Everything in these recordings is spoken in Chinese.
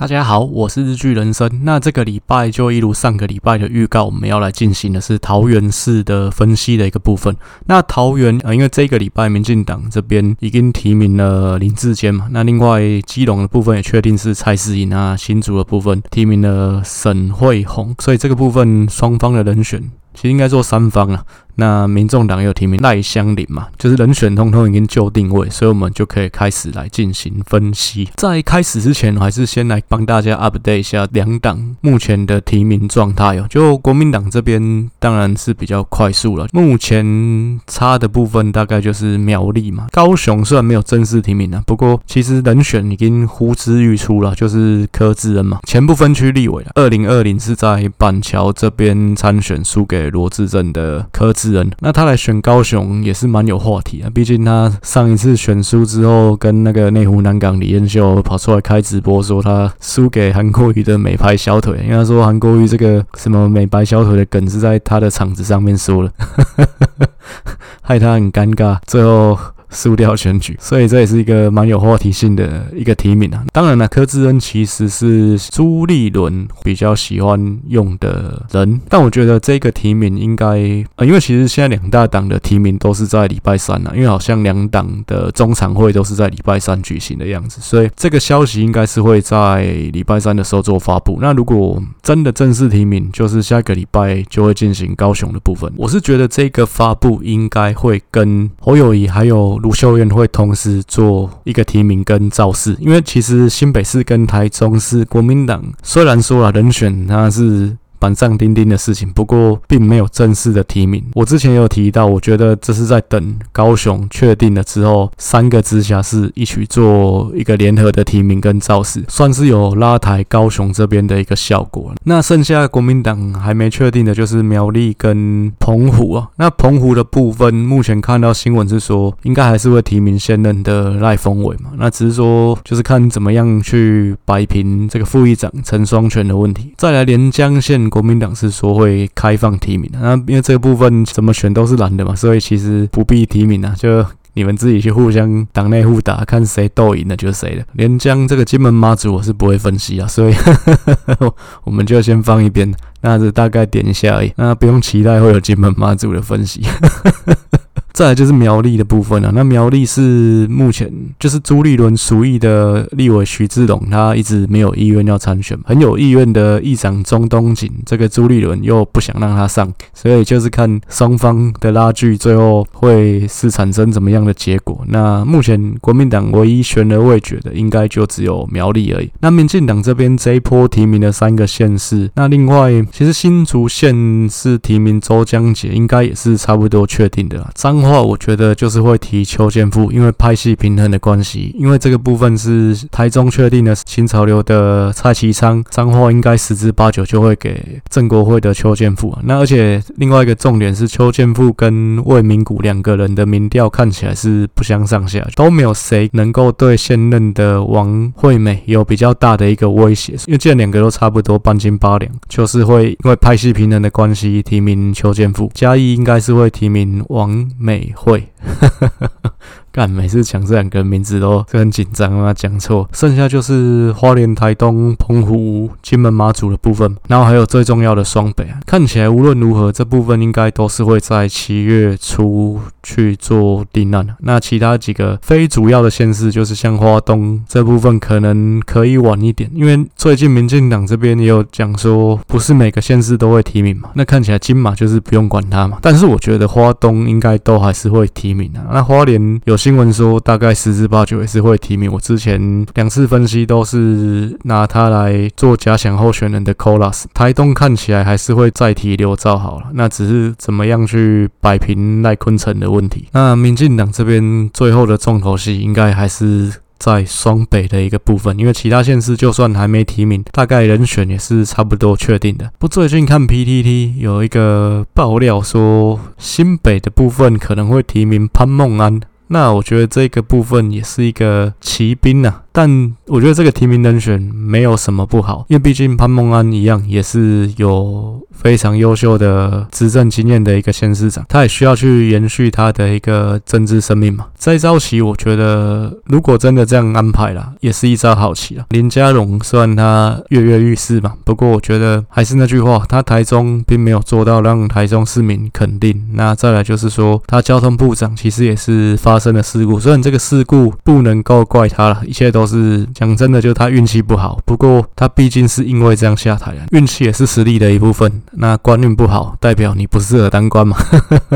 大家好，我是日剧人生。那这个礼拜就一如上个礼拜的预告，我们要来进行的是桃园市的分析的一个部分。那桃园呃，因为这个礼拜民进党这边已经提名了林志坚嘛，那另外基隆的部分也确定是蔡适应啊，新竹的部分提名了沈慧虹，所以这个部分双方的人选其实应该说三方啊。那民众党有提名赖香伶嘛，就是人选通通已经就定位，所以我们就可以开始来进行分析。在开始之前，还是先来帮大家 update 一下两党目前的提名状态哦。就国民党这边当然是比较快速了，目前差的部分大概就是苗栗嘛，高雄虽然没有正式提名啊，不过其实人选已经呼之欲出了，就是柯志恩嘛，前不分区立委了。二零二零是在板桥这边参选，输给罗志镇的柯志。人，那他来选高雄也是蛮有话题啊，毕竟他上一次选输之后，跟那个内湖南港李彦秀跑出来开直播，说他输给韩国瑜的美白小腿，因为他说韩国瑜这个什么美白小腿的梗是在他的场子上面说了，害他很尴尬，最后。输掉选举，所以这也是一个蛮有话题性的一个提名啊。当然了，柯志恩其实是朱立伦比较喜欢用的人，但我觉得这个提名应该，呃，因为其实现在两大党的提名都是在礼拜三啊，因为好像两党的中常会都是在礼拜三举行的样子，所以这个消息应该是会在礼拜三的时候做发布。那如果真的正式提名，就是下个礼拜就会进行高雄的部分。我是觉得这个发布应该会跟侯友谊还有。卢秀燕会同时做一个提名跟造势，因为其实新北市跟台中市国民党虽然说了人选，他是。板上钉钉的事情，不过并没有正式的提名。我之前有提到，我觉得这是在等高雄确定了之后，三个直辖市一起做一个联合的提名跟造势，算是有拉抬高雄这边的一个效果。那剩下国民党还没确定的就是苗栗跟澎湖啊。那澎湖的部分，目前看到新闻是说，应该还是会提名现任的赖峰伟嘛。那只是说，就是看怎么样去摆平这个副议长陈双全的问题。再来连江县。国民党是说会开放提名的，那因为这个部分怎么选都是男的嘛，所以其实不必提名啊，就你们自己去互相党内互打，看谁斗赢了就是谁的。连江这个金门妈祖我是不会分析啊，所以 我们就先放一边，那就大概点一下而已，那不用期待会有金门妈祖的分析。再来就是苗栗的部分了，那苗栗是目前就是朱立伦属意的立委徐志龙，他一直没有意愿要参选，很有意愿的议长钟东锦，这个朱立伦又不想让他上，所以就是看双方的拉锯，最后会是产生怎么样的结果。那目前国民党唯一悬而未决的，应该就只有苗栗而已。那民进党这边这一波提名的三个县市，那另外其实新竹县是提名周江杰，应该也是差不多确定的啦。张话我觉得就是会提邱建富，因为派系平衡的关系，因为这个部分是台中确定的新潮流的蔡其昌，彰化应该十之八九就会给郑国辉的邱建富。那而且另外一个重点是邱建富跟魏明谷两个人的民调看起来是不相上下，都没有谁能够对现任的王惠美有比较大的一个威胁，因为既然两个都差不多半斤八两，就是会因为派系平衡的关系提名邱建富，嘉义应该是会提名王美。美会，干每次讲这两个名字都很紧张啊，讲错。剩下就是花莲、台东、澎湖、金门、马祖的部分，然后还有最重要的双北啊。看起来无论如何，这部分应该都是会在七月初去做定案。那其他几个非主要的县市，就是像花东这部分，可能可以晚一点，因为最近民进党这边也有讲说，不是每个县市都会提名嘛。那看起来金马就是不用管它嘛。但是我觉得花东应该都还。还是会提名的。那花莲有 新闻说，大概十之八九也是会提名。我之前两次分析都是拿它来做假想候选人的 Colas。台东看起来还是会再提刘兆好了，那只是怎么样去摆平赖坤成的问题。那民进党这边最后的重头戏应该还是。在双北的一个部分，因为其他县市就算还没提名，大概人选也是差不多确定的。不，最近看 PTT 有一个爆料说，新北的部分可能会提名潘孟安。那我觉得这个部分也是一个骑兵啊，但我觉得这个提名人选没有什么不好，因为毕竟潘孟安一样也是有非常优秀的执政经验的一个县市长，他也需要去延续他的一个政治生命嘛。这一招棋，我觉得如果真的这样安排啦，也是一招好棋啊。林佳龙虽然他跃跃欲试嘛，不过我觉得还是那句话，他台中并没有做到让台中市民肯定。那再来就是说，他交通部长其实也是发生了事故，虽然这个事故不能够怪他了，一切都都是讲真的，就他运气不好。不过他毕竟是因为这样下台，运气也是实力的一部分。那官运不好，代表你不适合当官嘛？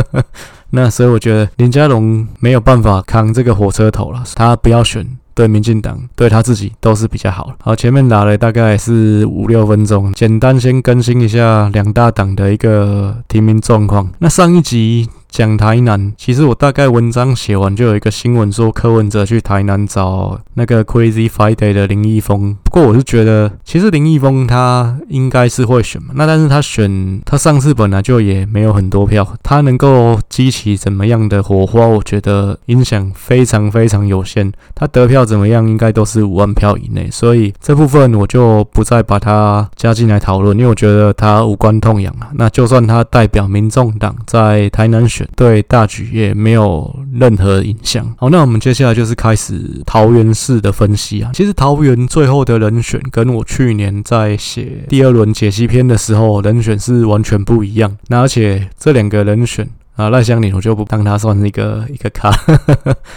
那所以我觉得林佳龙没有办法扛这个火车头了，他不要选，对民进党对他自己都是比较好。好，前面打了大概是五六分钟，简单先更新一下两大党的一个提名状况。那上一集。讲台南，其实我大概文章写完就有一个新闻说柯文哲去台南找那个 Crazy Friday 的林义峰。不过我是觉得，其实林义峰他应该是会选嘛。那但是他选他上次本来就也没有很多票，他能够激起怎么样的火花，我觉得影响非常非常有限。他得票怎么样，应该都是五万票以内。所以这部分我就不再把他加进来讨论，因为我觉得他无关痛痒啊。那就算他代表民众党在台南选。对大局也没有任何影响。好，那我们接下来就是开始桃园市的分析啊。其实桃园最后的人选跟我去年在写第二轮解析篇的时候人选是完全不一样。那而且这两个人选。啊，赖香伶我就不当他算是一个一个咖，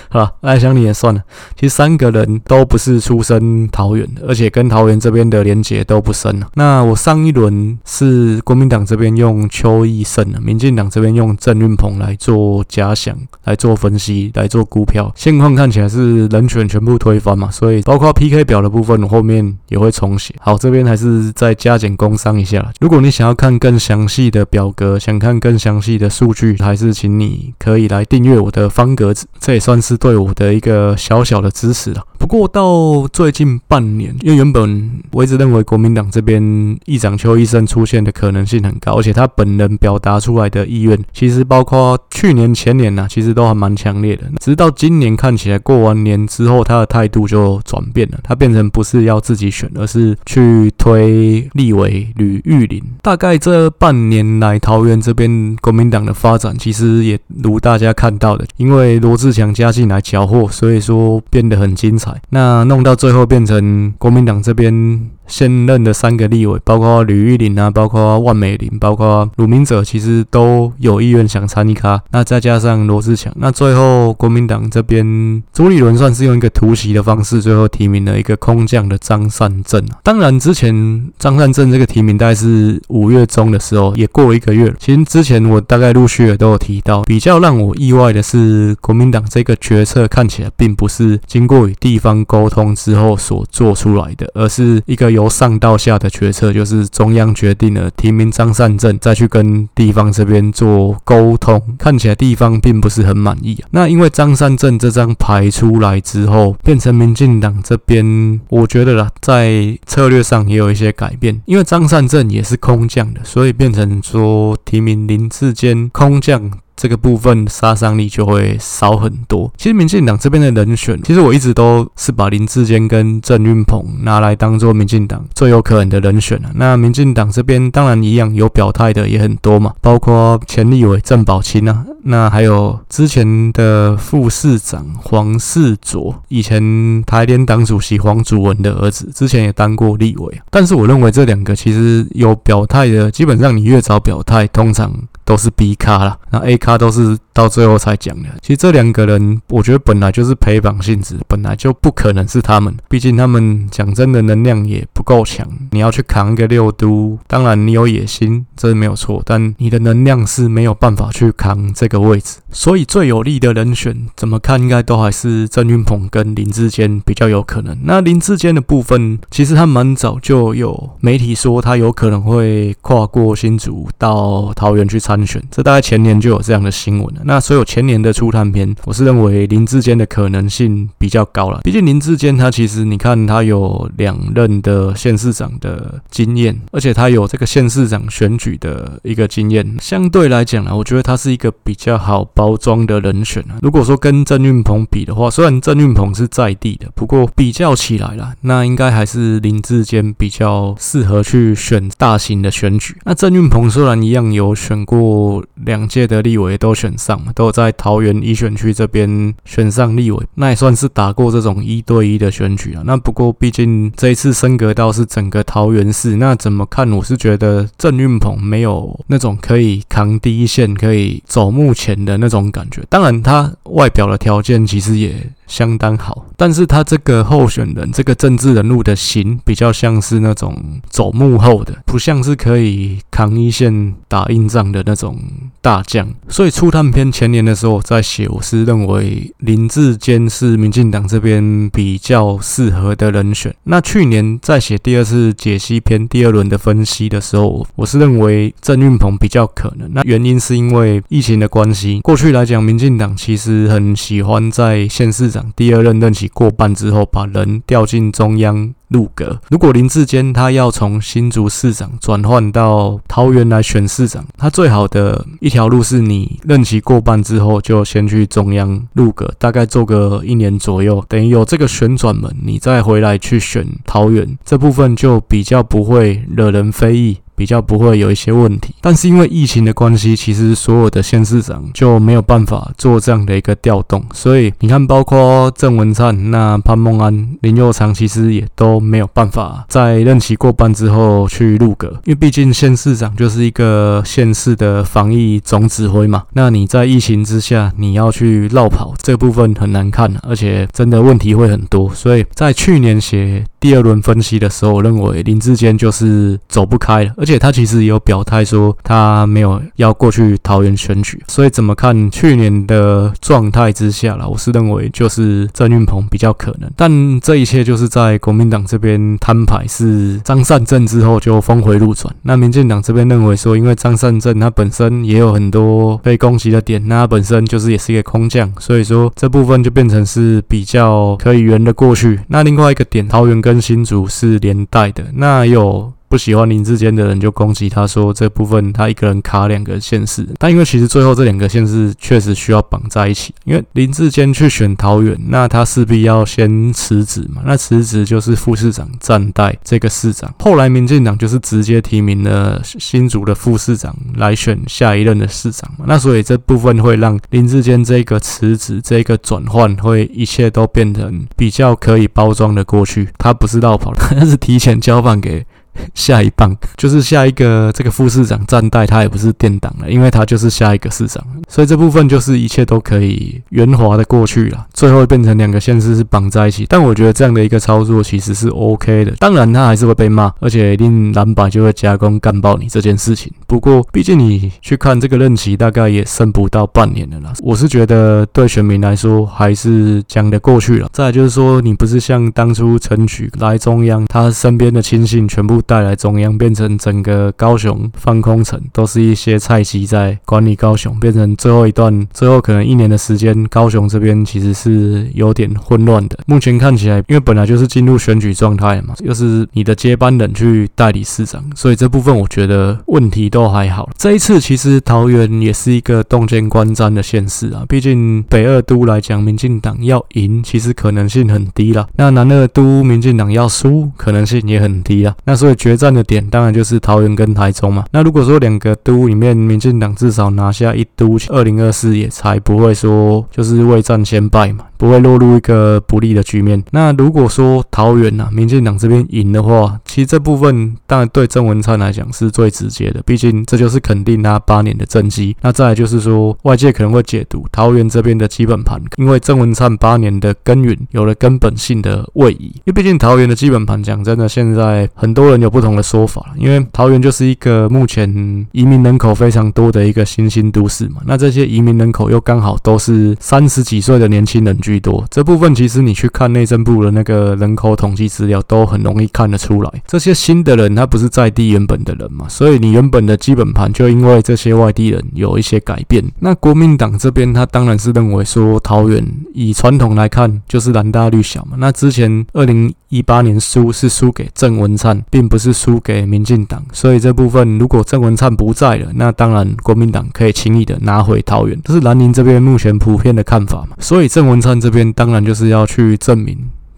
好，赖香伶也算了。其实三个人都不是出身桃园的，而且跟桃园这边的连结都不深。那我上一轮是国民党这边用邱义胜，民进党这边用郑运鹏来做假想，来做分析，来做估票。现况看起来是人选全部推翻嘛，所以包括 PK 表的部分，后面也会重写。好，这边还是再加减工商一下。如果你想要看更详细的表格，想看更详细的数据，还是请你可以来订阅我的方格子，这也算是对我的一个小小的支持了。不过到最近半年，因为原本我一直认为国民党这边议长邱医生出现的可能性很高，而且他本人表达出来的意愿，其实包括去年前年呐、啊，其实都还蛮强烈的。直到今年看起来过完年之后，他的态度就转变了，他变成不是要自己选，而是去推立委吕玉玲。大概这半年来，桃园这边国民党的发展。其实也如大家看到的，因为罗志强加进来缴获，所以说变得很精彩。那弄到最后变成国民党这边。现任的三个立委，包括吕玉玲啊，包括万美玲，包括鲁明哲，其实都有意愿想参与卡。那再加上罗志强，那最后国民党这边朱立伦算是用一个突袭的方式，最后提名了一个空降的张善政。当然，之前张善政这个提名大概是五月中的时候，也过了一个月。其实之前我大概陆续也都有提到，比较让我意外的是，国民党这个决策看起来并不是经过与地方沟通之后所做出来的，而是一个。由上到下的决策，就是中央决定了提名张善政，再去跟地方这边做沟通。看起来地方并不是很满意啊。那因为张善政这张牌出来之后，变成民进党这边，我觉得啦，在策略上也有一些改变。因为张善政也是空降的，所以变成说提名林志坚空降。这个部分杀伤力就会少很多。其实民进党这边的人选，其实我一直都是把林志坚跟郑运鹏拿来当做民进党最有可能的人选了。那民进党这边当然一样有表态的也很多嘛，包括前立委郑宝清啊，那还有之前的副市长黄世卓，以前台联党主席黄祖文的儿子，之前也当过立委。但是我认为这两个其实有表态的，基本上你越早表态，通常。都是 B 咖啦，那 A 他都是到最后才讲的。其实这两个人，我觉得本来就是陪绑性质，本来就不可能是他们。毕竟他们讲真的能量也不够强。你要去扛一个六都，当然你有野心，这是没有错，但你的能量是没有办法去扛这个位置。所以最有利的人选，怎么看应该都还是郑运鹏跟林志坚比较有可能。那林志坚的部分，其实他蛮早就有媒体说他有可能会跨过新竹到桃园去。参选，这大概前年就有这样的新闻。那所有前年的初探篇，我是认为林志坚的可能性比较高了。毕竟林志坚他其实你看他有两任的县市长的经验，而且他有这个县市长选举的一个经验，相对来讲呢，我觉得他是一个比较好包装的人选啊。如果说跟郑运鹏比的话，虽然郑运鹏是在地的，不过比较起来啦，那应该还是林志坚比较适合去选大型的选举。那郑运鹏虽然一样有选过两届的立委都选上嘛，都在桃园一选区这边选上立委，那也算是打过这种一对一的选举了。那不过毕竟这一次升格到是整个桃园市，那怎么看？我是觉得郑运鹏没有那种可以扛第一线、可以走目前的那种感觉。当然，他外表的条件其实也。相当好，但是他这个候选人，这个政治人物的型比较像是那种走幕后的，不像是可以扛一线打硬仗的那种大将。所以初探篇前年的时候我在写，我是认为林志坚是民进党这边比较适合的人选。那去年在写第二次解析篇第二轮的分析的时候，我是认为郑运鹏比较可能。那原因是因为疫情的关系，过去来讲，民进党其实很喜欢在县市。第二任任期过半之后，把人调进中央入阁。如果林志坚他要从新竹市长转换到桃园来选市长，他最好的一条路是你任期过半之后就先去中央入阁，大概做个一年左右，等于有这个旋转门，你再回来去选桃园，这部分就比较不会惹人非议。比较不会有一些问题，但是因为疫情的关系，其实所有的县市长就没有办法做这样的一个调动，所以你看，包括郑文灿、那潘孟安、林右昌，其实也都没有办法在任期过半之后去入阁，因为毕竟县市长就是一个县市的防疫总指挥嘛，那你在疫情之下，你要去绕跑，这部分很难看，而且真的问题会很多，所以在去年写第二轮分析的时候，我认为林志坚就是走不开了。而且他其实也有表态说，他没有要过去桃园选举，所以怎么看去年的状态之下啦，我是认为就是郑运鹏比较可能。但这一切就是在国民党这边摊牌是张善政之后就峰回路转。那民进党这边认为说，因为张善政他本身也有很多被攻击的点，那他本身就是也是一个空降，所以说这部分就变成是比较可以圆得过去。那另外一个点，桃园跟新竹是连带的，那有。不喜欢林志坚的人就攻击他说，这部分他一个人卡两个县市，但因为其实最后这两个县市确实需要绑在一起，因为林志坚去选桃园，那他势必要先辞职嘛，那辞职就是副市长暂代这个市长，后来民进党就是直接提名了新竹的副市长来选下一任的市长嘛，那所以这部分会让林志坚这个辞职这个转换会一切都变成比较可以包装的过去，他不是绕跑，他是提前交办给。下一棒就是下一个这个副市长暂代，他也不是垫档了，因为他就是下一个市长，所以这部分就是一切都可以圆滑的过去了。最后变成两个县市是绑在一起，但我觉得这样的一个操作其实是 OK 的。当然他还是会被骂，而且一定蓝白就会加工干爆你这件事情。不过毕竟你去看这个任期大概也剩不到半年了啦，我是觉得对选民来说还是讲得过去了。再就是说，你不是像当初陈菊来中央，他身边的亲信全部。带来中央，变成整个高雄放空城，都是一些菜鸡在管理高雄，变成最后一段，最后可能一年的时间，高雄这边其实是有点混乱的。目前看起来，因为本来就是进入选举状态嘛，又是你的接班人去代理市长，所以这部分我觉得问题都还好。这一次其实桃园也是一个洞见观瞻的县市啊，毕竟北二都来讲，民进党要赢其实可能性很低啦，那南二都民进党要输可能性也很低啦，那所以。决战的点当然就是桃园跟台中嘛。那如果说两个都里面，民进党至少拿下一都，二零二四也才不会说就是未战先败嘛。不会落入一个不利的局面。那如果说桃园呐，民进党这边赢的话，其实这部分当然对郑文灿来讲是最直接的，毕竟这就是肯定他八年的政绩。那再来就是说，外界可能会解读桃园这边的基本盘，因为郑文灿八年的耕耘有了根本性的位移。因为毕竟桃园的基本盘讲真的，现在很多人有有不同的说法，因为桃园就是一个目前移民人口非常多的一个新兴都市嘛。那这些移民人口又刚好都是三十几岁的年轻人。居多这部分，其实你去看内政部的那个人口统计资料，都很容易看得出来。这些新的人他不是在地原本的人嘛，所以你原本的基本盘就因为这些外地人有一些改变。那国民党这边他当然是认为说桃园以传统来看就是蓝大绿小嘛。那之前二零一八年输是输给郑文灿，并不是输给民进党，所以这部分如果郑文灿不在了，那当然国民党可以轻易的拿回桃园，这是蓝宁这边目前普遍的看法嘛。所以郑文灿这边当然就是要去证明。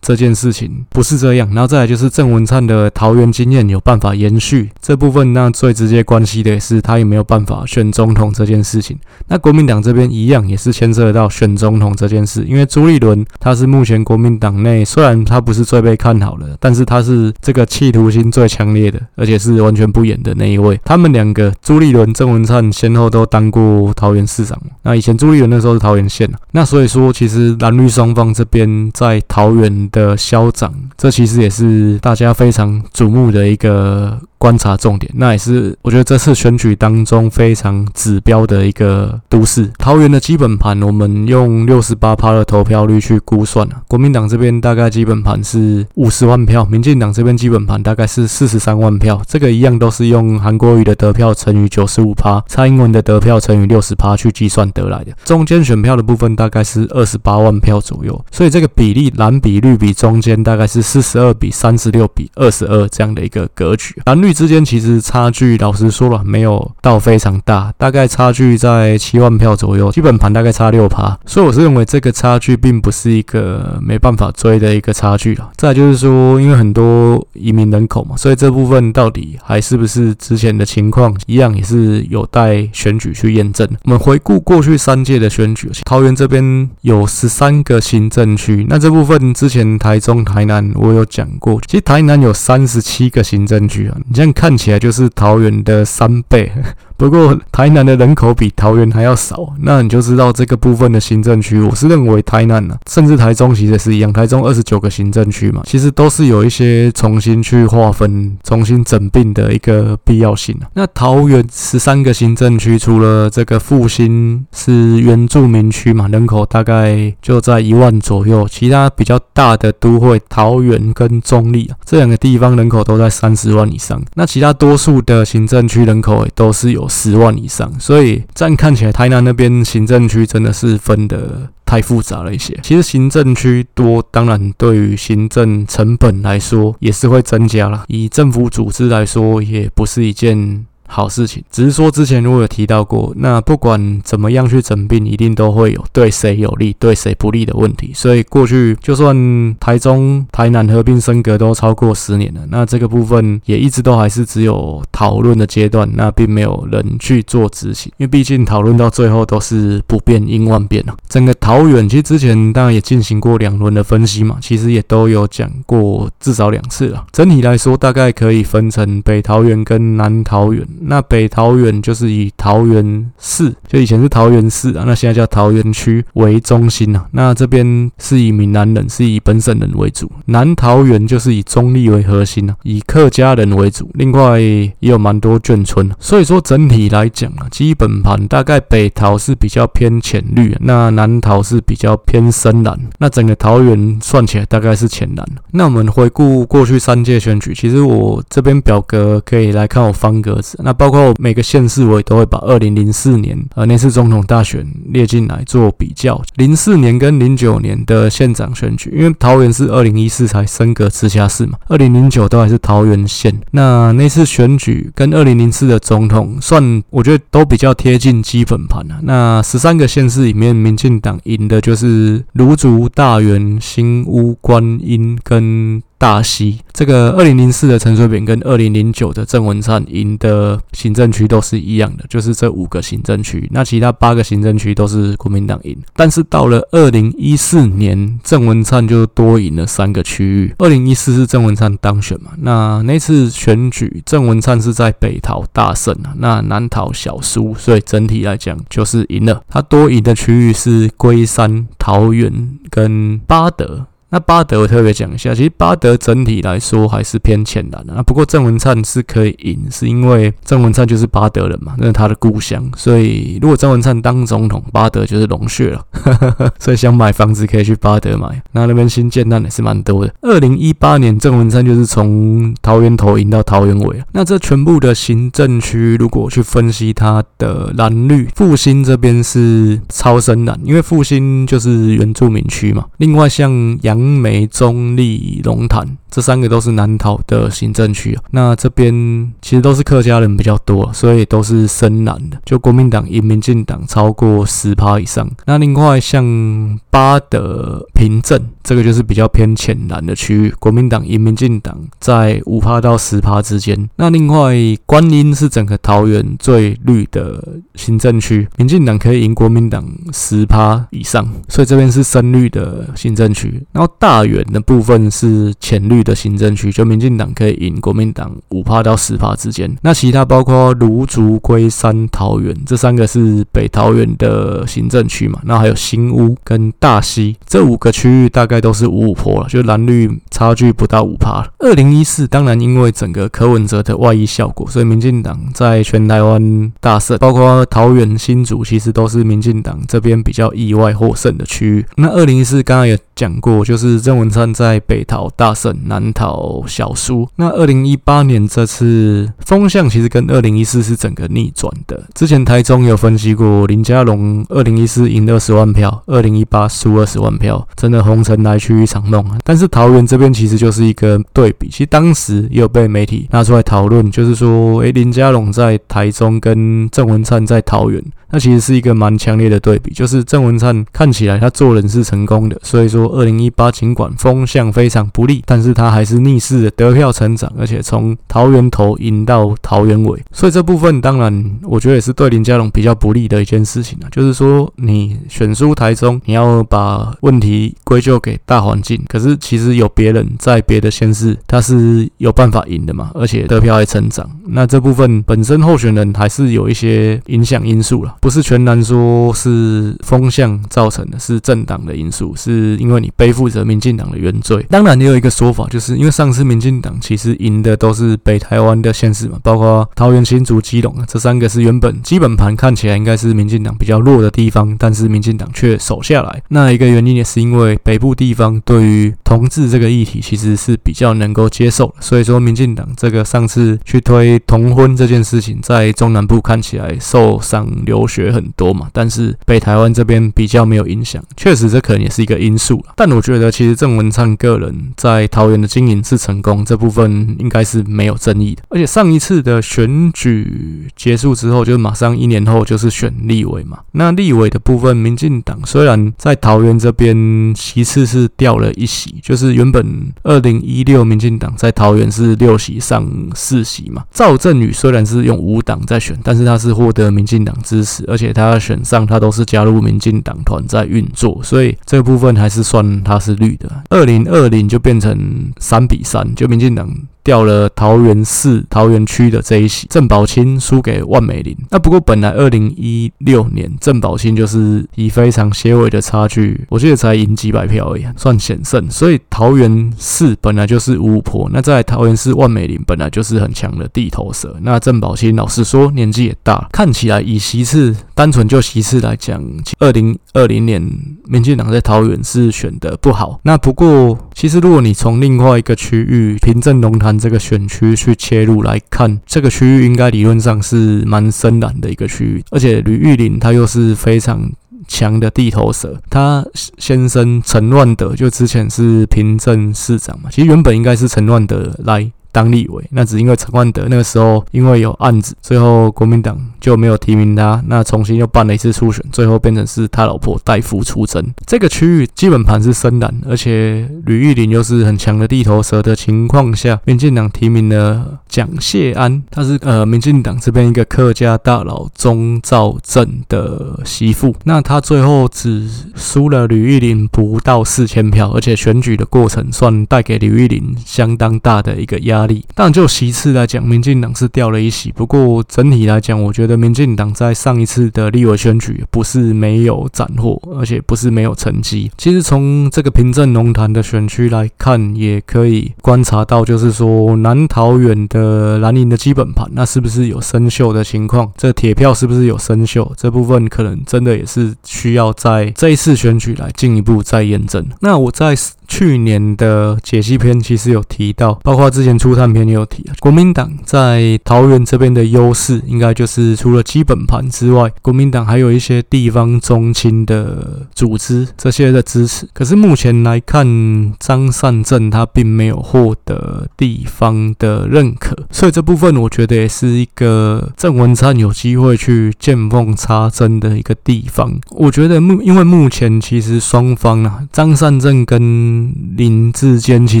这件事情不是这样，然后再来就是郑文灿的桃园经验有办法延续这部分，那最直接关系的也是他有没有办法选总统这件事情。那国民党这边一样也是牵涉到选总统这件事，因为朱立伦他是目前国民党内虽然他不是最被看好的，但是他是这个企图心最强烈的，而且是完全不演的那一位。他们两个朱立伦、郑文灿先后都当过桃园市长，那以前朱立伦那时候是桃园县，那所以说其实蓝绿双方这边在桃园的消长，这其实也是大家非常瞩目的一个。观察重点，那也是我觉得这次选举当中非常指标的一个都市。桃园的基本盘，我们用六十八趴的投票率去估算啊，国民党这边大概基本盘是五十万票，民进党这边基本盘大概是四十三万票。这个一样都是用韩国瑜的得票乘以九十五趴，蔡英文的得票乘以六十趴去计算得来的。中间选票的部分大概是二十八万票左右，所以这个比例蓝比绿比中间大概是四十二比三十六比二十二这样的一个格局。蓝绿之间其实差距，老实说了，没有到非常大，大概差距在七万票左右，基本盘大概差六趴，所以我是认为这个差距并不是一个没办法追的一个差距了。再就是说，因为很多移民人口嘛，所以这部分到底还是不是之前的情况一样，也是有待选举去验证。我们回顾过去三届的选举，桃园这边有十三个行政区，那这部分之前台中、台南我有讲过，其实台南有三十七个行政区啊，你这样看起来就是桃园的三倍。不过台南的人口比桃园还要少，那你就知道这个部分的行政区，我是认为台南呢、啊，甚至台中其实也是一样，台中二十九个行政区嘛，其实都是有一些重新去划分、重新整并的一个必要性、啊、那桃园十三个行政区，除了这个复兴是原住民区嘛，人口大概就在一万左右，其他比较大的都会桃园跟中坜啊这两个地方人口都在三十万以上，那其他多数的行政区人口也都是有。十万以上，所以这样看起来，台南那边行政区真的是分的太复杂了一些。其实行政区多，当然对于行政成本来说也是会增加了。以政府组织来说，也不是一件。好事情，只是说之前如果有提到过，那不管怎么样去整并，一定都会有对谁有利、对谁不利的问题。所以过去就算台中、台南合并升格都超过十年了，那这个部分也一直都还是只有讨论的阶段，那并没有人去做执行。因为毕竟讨论到最后都是不变应万变啊。整个桃园其实之前当然也进行过两轮的分析嘛，其实也都有讲过至少两次了。整体来说，大概可以分成北桃园跟南桃园。那北桃园就是以桃园市，就以前是桃园市啊，那现在叫桃园区为中心啊。那这边是以闽南人，是以本省人为主。南桃园就是以中立为核心啊，以客家人为主。另外也有蛮多眷村，所以说整体来讲啊，基本盘大概北桃是比较偏浅绿，那南桃是比较偏深蓝。那整个桃园算起来大概是浅蓝。那我们回顾过去三届选举，其实我这边表格可以来看我方格子。那包括每个县市，我也都会把二零零四年呃那次总统大选列进来做比较。零四年跟零九年的县长选举，因为桃园是二零一四才升格直辖市嘛，二零零九都还是桃园县。那那次选举跟二零零四的总统算，我觉得都比较贴近基本盘啊。那十三个县市里面，民进党赢的就是芦竹、大园、新屋、观音跟。大溪这个二零零四的陈水扁跟二零零九的郑文灿赢的行政区都是一样的，就是这五个行政区。那其他八个行政区都是国民党赢。但是到了二零一四年，郑文灿就多赢了三个区域。二零一四是郑文灿当选嘛？那那次选举，郑文灿是在北桃大胜啊，那南桃小输，所以整体来讲就是赢了。他多赢的区域是龟山、桃园跟八德。那巴德我特别讲一下，其实巴德整体来说还是偏浅蓝的啊。不过郑文灿是可以赢，是因为郑文灿就是巴德人嘛，那是他的故乡。所以如果郑文灿当总统，巴德就是龙穴了。所以想买房子可以去巴德买，那那边新建案也是蛮多的。二零一八年郑文灿就是从桃园头赢到桃园尾啊。那这全部的行政区，如果去分析它的蓝绿，复兴这边是超深蓝，因为复兴就是原住民区嘛。另外像杨杨梅、中立、龙潭。这三个都是南投的行政区，那这边其实都是客家人比较多，所以都是深蓝的，就国民党赢民进党超过十趴以上。那另外像八德、平镇，这个就是比较偏浅蓝的区域，国民党赢民进党在五趴到十趴之间。那另外观音是整个桃园最绿的行政区，民进党可以赢国民党十趴以上，所以这边是深绿的行政区。然后大园的部分是浅绿绿的行政区，就民进党可以赢国民党五趴到十趴之间。那其他包括芦竹、龟山、桃园这三个是北桃园的行政区嘛？那还有新屋跟大溪这五个区域大概都是五五坡了，就蓝绿差距不到五趴。二零一四当然因为整个柯文哲的外溢效果，所以民进党在全台湾大胜，包括桃园、新竹其实都是民进党这边比较意外获胜的区域。那二零一四刚刚也讲过，就。是郑文灿在北桃大胜，难逃小输。那二零一八年这次风向其实跟二零一四是整个逆转的。之前台中有分析过，林佳龙二零一四赢二十万票，二零一八输二十万票，真的红尘来去一场梦。但是桃园这边其实就是一个对比，其实当时也有被媒体拿出来讨论，就是说，诶、林佳龙在台中跟郑文灿在桃园，那其实是一个蛮强烈的对比。就是郑文灿看起来他做人是成功的，所以说二零一八。尽管风向非常不利，但是他还是逆势的得票成长，而且从桃园头赢到桃园尾，所以这部分当然我觉得也是对林佳龙比较不利的一件事情啊。就是说你选输台中，你要把问题归咎给大环境，可是其实有别人在别的县市他是有办法赢的嘛，而且得票还成长。那这部分本身候选人还是有一些影响因素了，不是全然说是风向造成的，是政党的因素，是因为你背负着。民进党的原罪，当然也有一个说法，就是因为上次民进党其实赢的都是北台湾的县市嘛，包括桃园、新竹、基隆，这三个是原本基本盘看起来应该是民进党比较弱的地方，但是民进党却守下来。那一个原因也是因为北部地方对于同志这个议题其实是比较能够接受的，所以说民进党这个上次去推同婚这件事情，在中南部看起来受伤流血学很多嘛，但是北台湾这边比较没有影响，确实这可能也是一个因素。但我觉得。其实郑文灿个人在桃园的经营是成功，这部分应该是没有争议的。而且上一次的选举结束之后，就马上一年后就是选立委嘛。那立委的部分，民进党虽然在桃园这边席次是掉了一席，就是原本二零一六民进党在桃园是六席上四席嘛。赵振宇虽然是用无党在选，但是他是获得民进党支持，而且他选上他都是加入民进党团在运作，所以这部分还是算他是绿。的二零二零就变成三比三，就民进党。掉了桃园市桃园区的这一席，郑宝清输给万美玲。那不过本来二零一六年郑宝清就是以非常些微的差距，我记得才赢几百票而已，算险胜。所以桃园市本来就是五五波，那在桃园市万美玲本来就是很强的地头蛇。那郑宝清老实说年纪也大，看起来以席次单纯就席次来讲，二零二零年民进党在桃园是选的不好。那不过其实如果你从另外一个区域平镇龙潭。这个选区去切入来看，这个区域应该理论上是蛮深蓝的一个区域，而且吕玉玲他又是非常强的地头蛇，他先生陈乱德就之前是平镇市长嘛，其实原本应该是陈乱德来。当立委，那只因为陈万德那个时候因为有案子，最后国民党就没有提名他，那重新又办了一次初选，最后变成是他老婆代夫出征。这个区域基本盘是深蓝，而且吕玉玲又是很强的地头蛇的情况下，民进党提名了蒋谢安，他是呃民进党这边一个客家大佬钟肇政的媳妇，那他最后只输了吕玉玲不到四千票，而且选举的过程算带给吕玉玲相当大的一个压力。压力。当然，就席次来讲，民进党是掉了一席。不过整体来讲，我觉得民进党在上一次的立委选举不是没有斩获，而且不是没有成绩。其实从这个平镇龙潭的选区来看，也可以观察到，就是说南桃园的蓝营的基本盘，那是不是有生锈的情况？这铁票是不是有生锈？这部分可能真的也是需要在这一次选举来进一步再验证。那我在。去年的解析篇其实有提到，包括之前初探篇也有提啊。国民党在桃园这边的优势，应该就是除了基本盘之外，国民党还有一些地方中青的组织这些的支持。可是目前来看，张善政他并没有获得地方的认可，所以这部分我觉得也是一个郑文灿有机会去见缝插针的一个地方。我觉得目因为目前其实双方啊，张善政跟林志坚其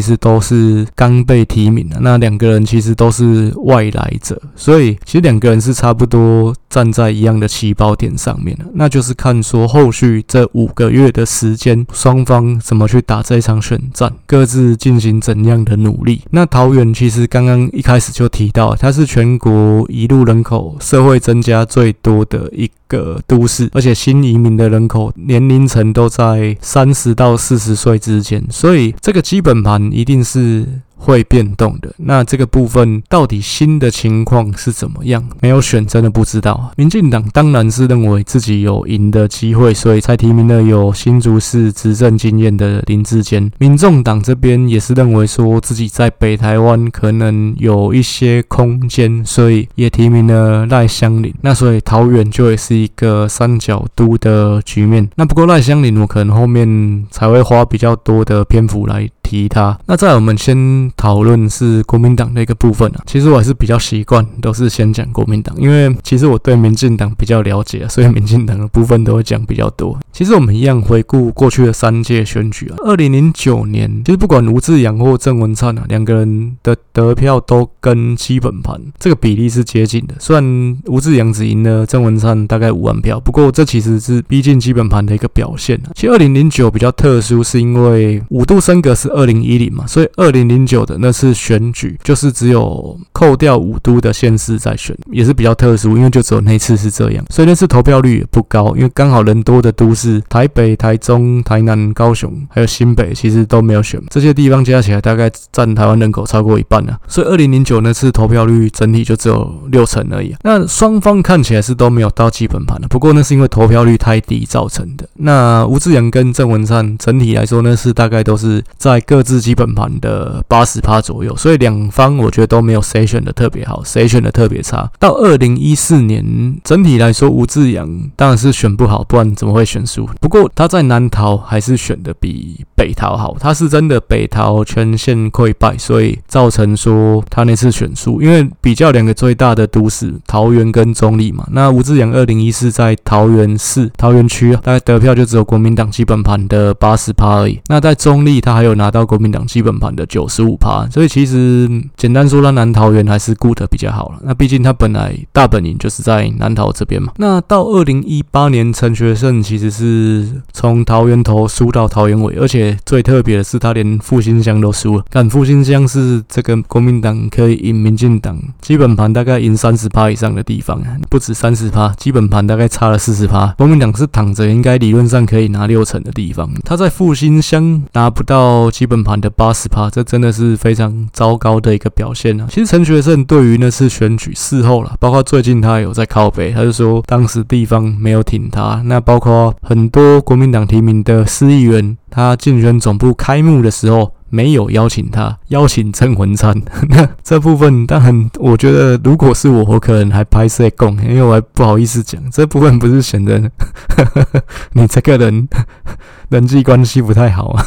实都是刚被提名的，那两个人其实都是外来者，所以其实两个人是差不多站在一样的起跑点上面的，那就是看说后续这五个月的时间，双方怎么去打这场选战，各自进行怎样的努力。那桃园其实刚刚一开始就提到，它是全国一路人口社会增加最多的一个都市，而且新移民的人口年龄层都在三十到四十岁之间。所以这个基本盘一定是会变动的，那这个部分到底新的情况是怎么样？没有选真的不知道啊。民进党当然是认为自己有赢的机会，所以才提名了有新竹市执政经验的林志坚。民众党这边也是认为说自己在北台湾可能有一些空间，所以也提名了赖香伶。那所以桃园就会是一个三角都的局面。那不过赖香伶，我可能后面才会花比较多的篇幅来。提他，那再来我们先讨论是国民党的一个部分啊。其实我还是比较习惯都是先讲国民党，因为其实我对民进党比较了解，所以民进党的部分都会讲比较多。其实我们一样回顾过去的三届选举啊，二零零九年，其实不管吴志扬或郑文灿啊，两个人的得票都跟基本盘这个比例是接近的。虽然吴志扬只赢了郑文灿大概五万票，不过这其实是逼近基本盘的一个表现啊。其实二零零九比较特殊，是因为五度升格是。二零一零嘛，所以二零零九的那次选举就是只有扣掉五都的县市在选，也是比较特殊，因为就只有那次是这样，所以那次投票率也不高，因为刚好人多的都市台北、台中、台南、高雄还有新北其实都没有选，这些地方加起来大概占台湾人口超过一半啊，所以二零零九那次投票率整体就只有六成而已。那双方看起来是都没有到基本盘的，不过那是因为投票率太低造成的。那吴志扬跟郑文灿整体来说呢是大概都是在。各自基本盘的八十趴左右，所以两方我觉得都没有谁选的特别好，谁选的特别差。到二零一四年，整体来说，吴志扬当然是选不好，不然怎么会选输？不过他在南桃还是选的比北桃好，他是真的北桃全线溃败，所以造成说他那次选输。因为比较两个最大的都市桃园跟中坜嘛，那吴志扬二零一四在桃园市桃园区，大概得票就只有国民党基本盘的八十趴而已。那在中坜他还有拿到。国民党基本盘的九十五趴，所以其实简单说，他南桃园还是顾得比较好了。那毕竟他本来大本营就是在南桃这边嘛。那到二零一八年，陈学圣其实是从桃园头输到桃园尾，而且最特别的是，他连复兴乡都输了。但复兴乡是这个国民党可以赢民进党基本盘大概赢三十趴以上的地方，不止三十趴，基本盘大概差了四十趴。国民党是躺着应该理论上可以拿六成的地方，他在复兴乡拿不到基。本盘的八十趴，这真的是非常糟糕的一个表现啊！其实陈学圣对于那次选举事后了，包括最近他有在靠北，他就说当时地方没有挺他。那包括很多国民党提名的市议员，他竞选总部开幕的时候没有邀请他，邀请郑文灿。那这部分当然，我觉得如果是我，我可能还拍摄供，因为我还不好意思讲这部分，不是显得 你这个人 人际关系不太好啊。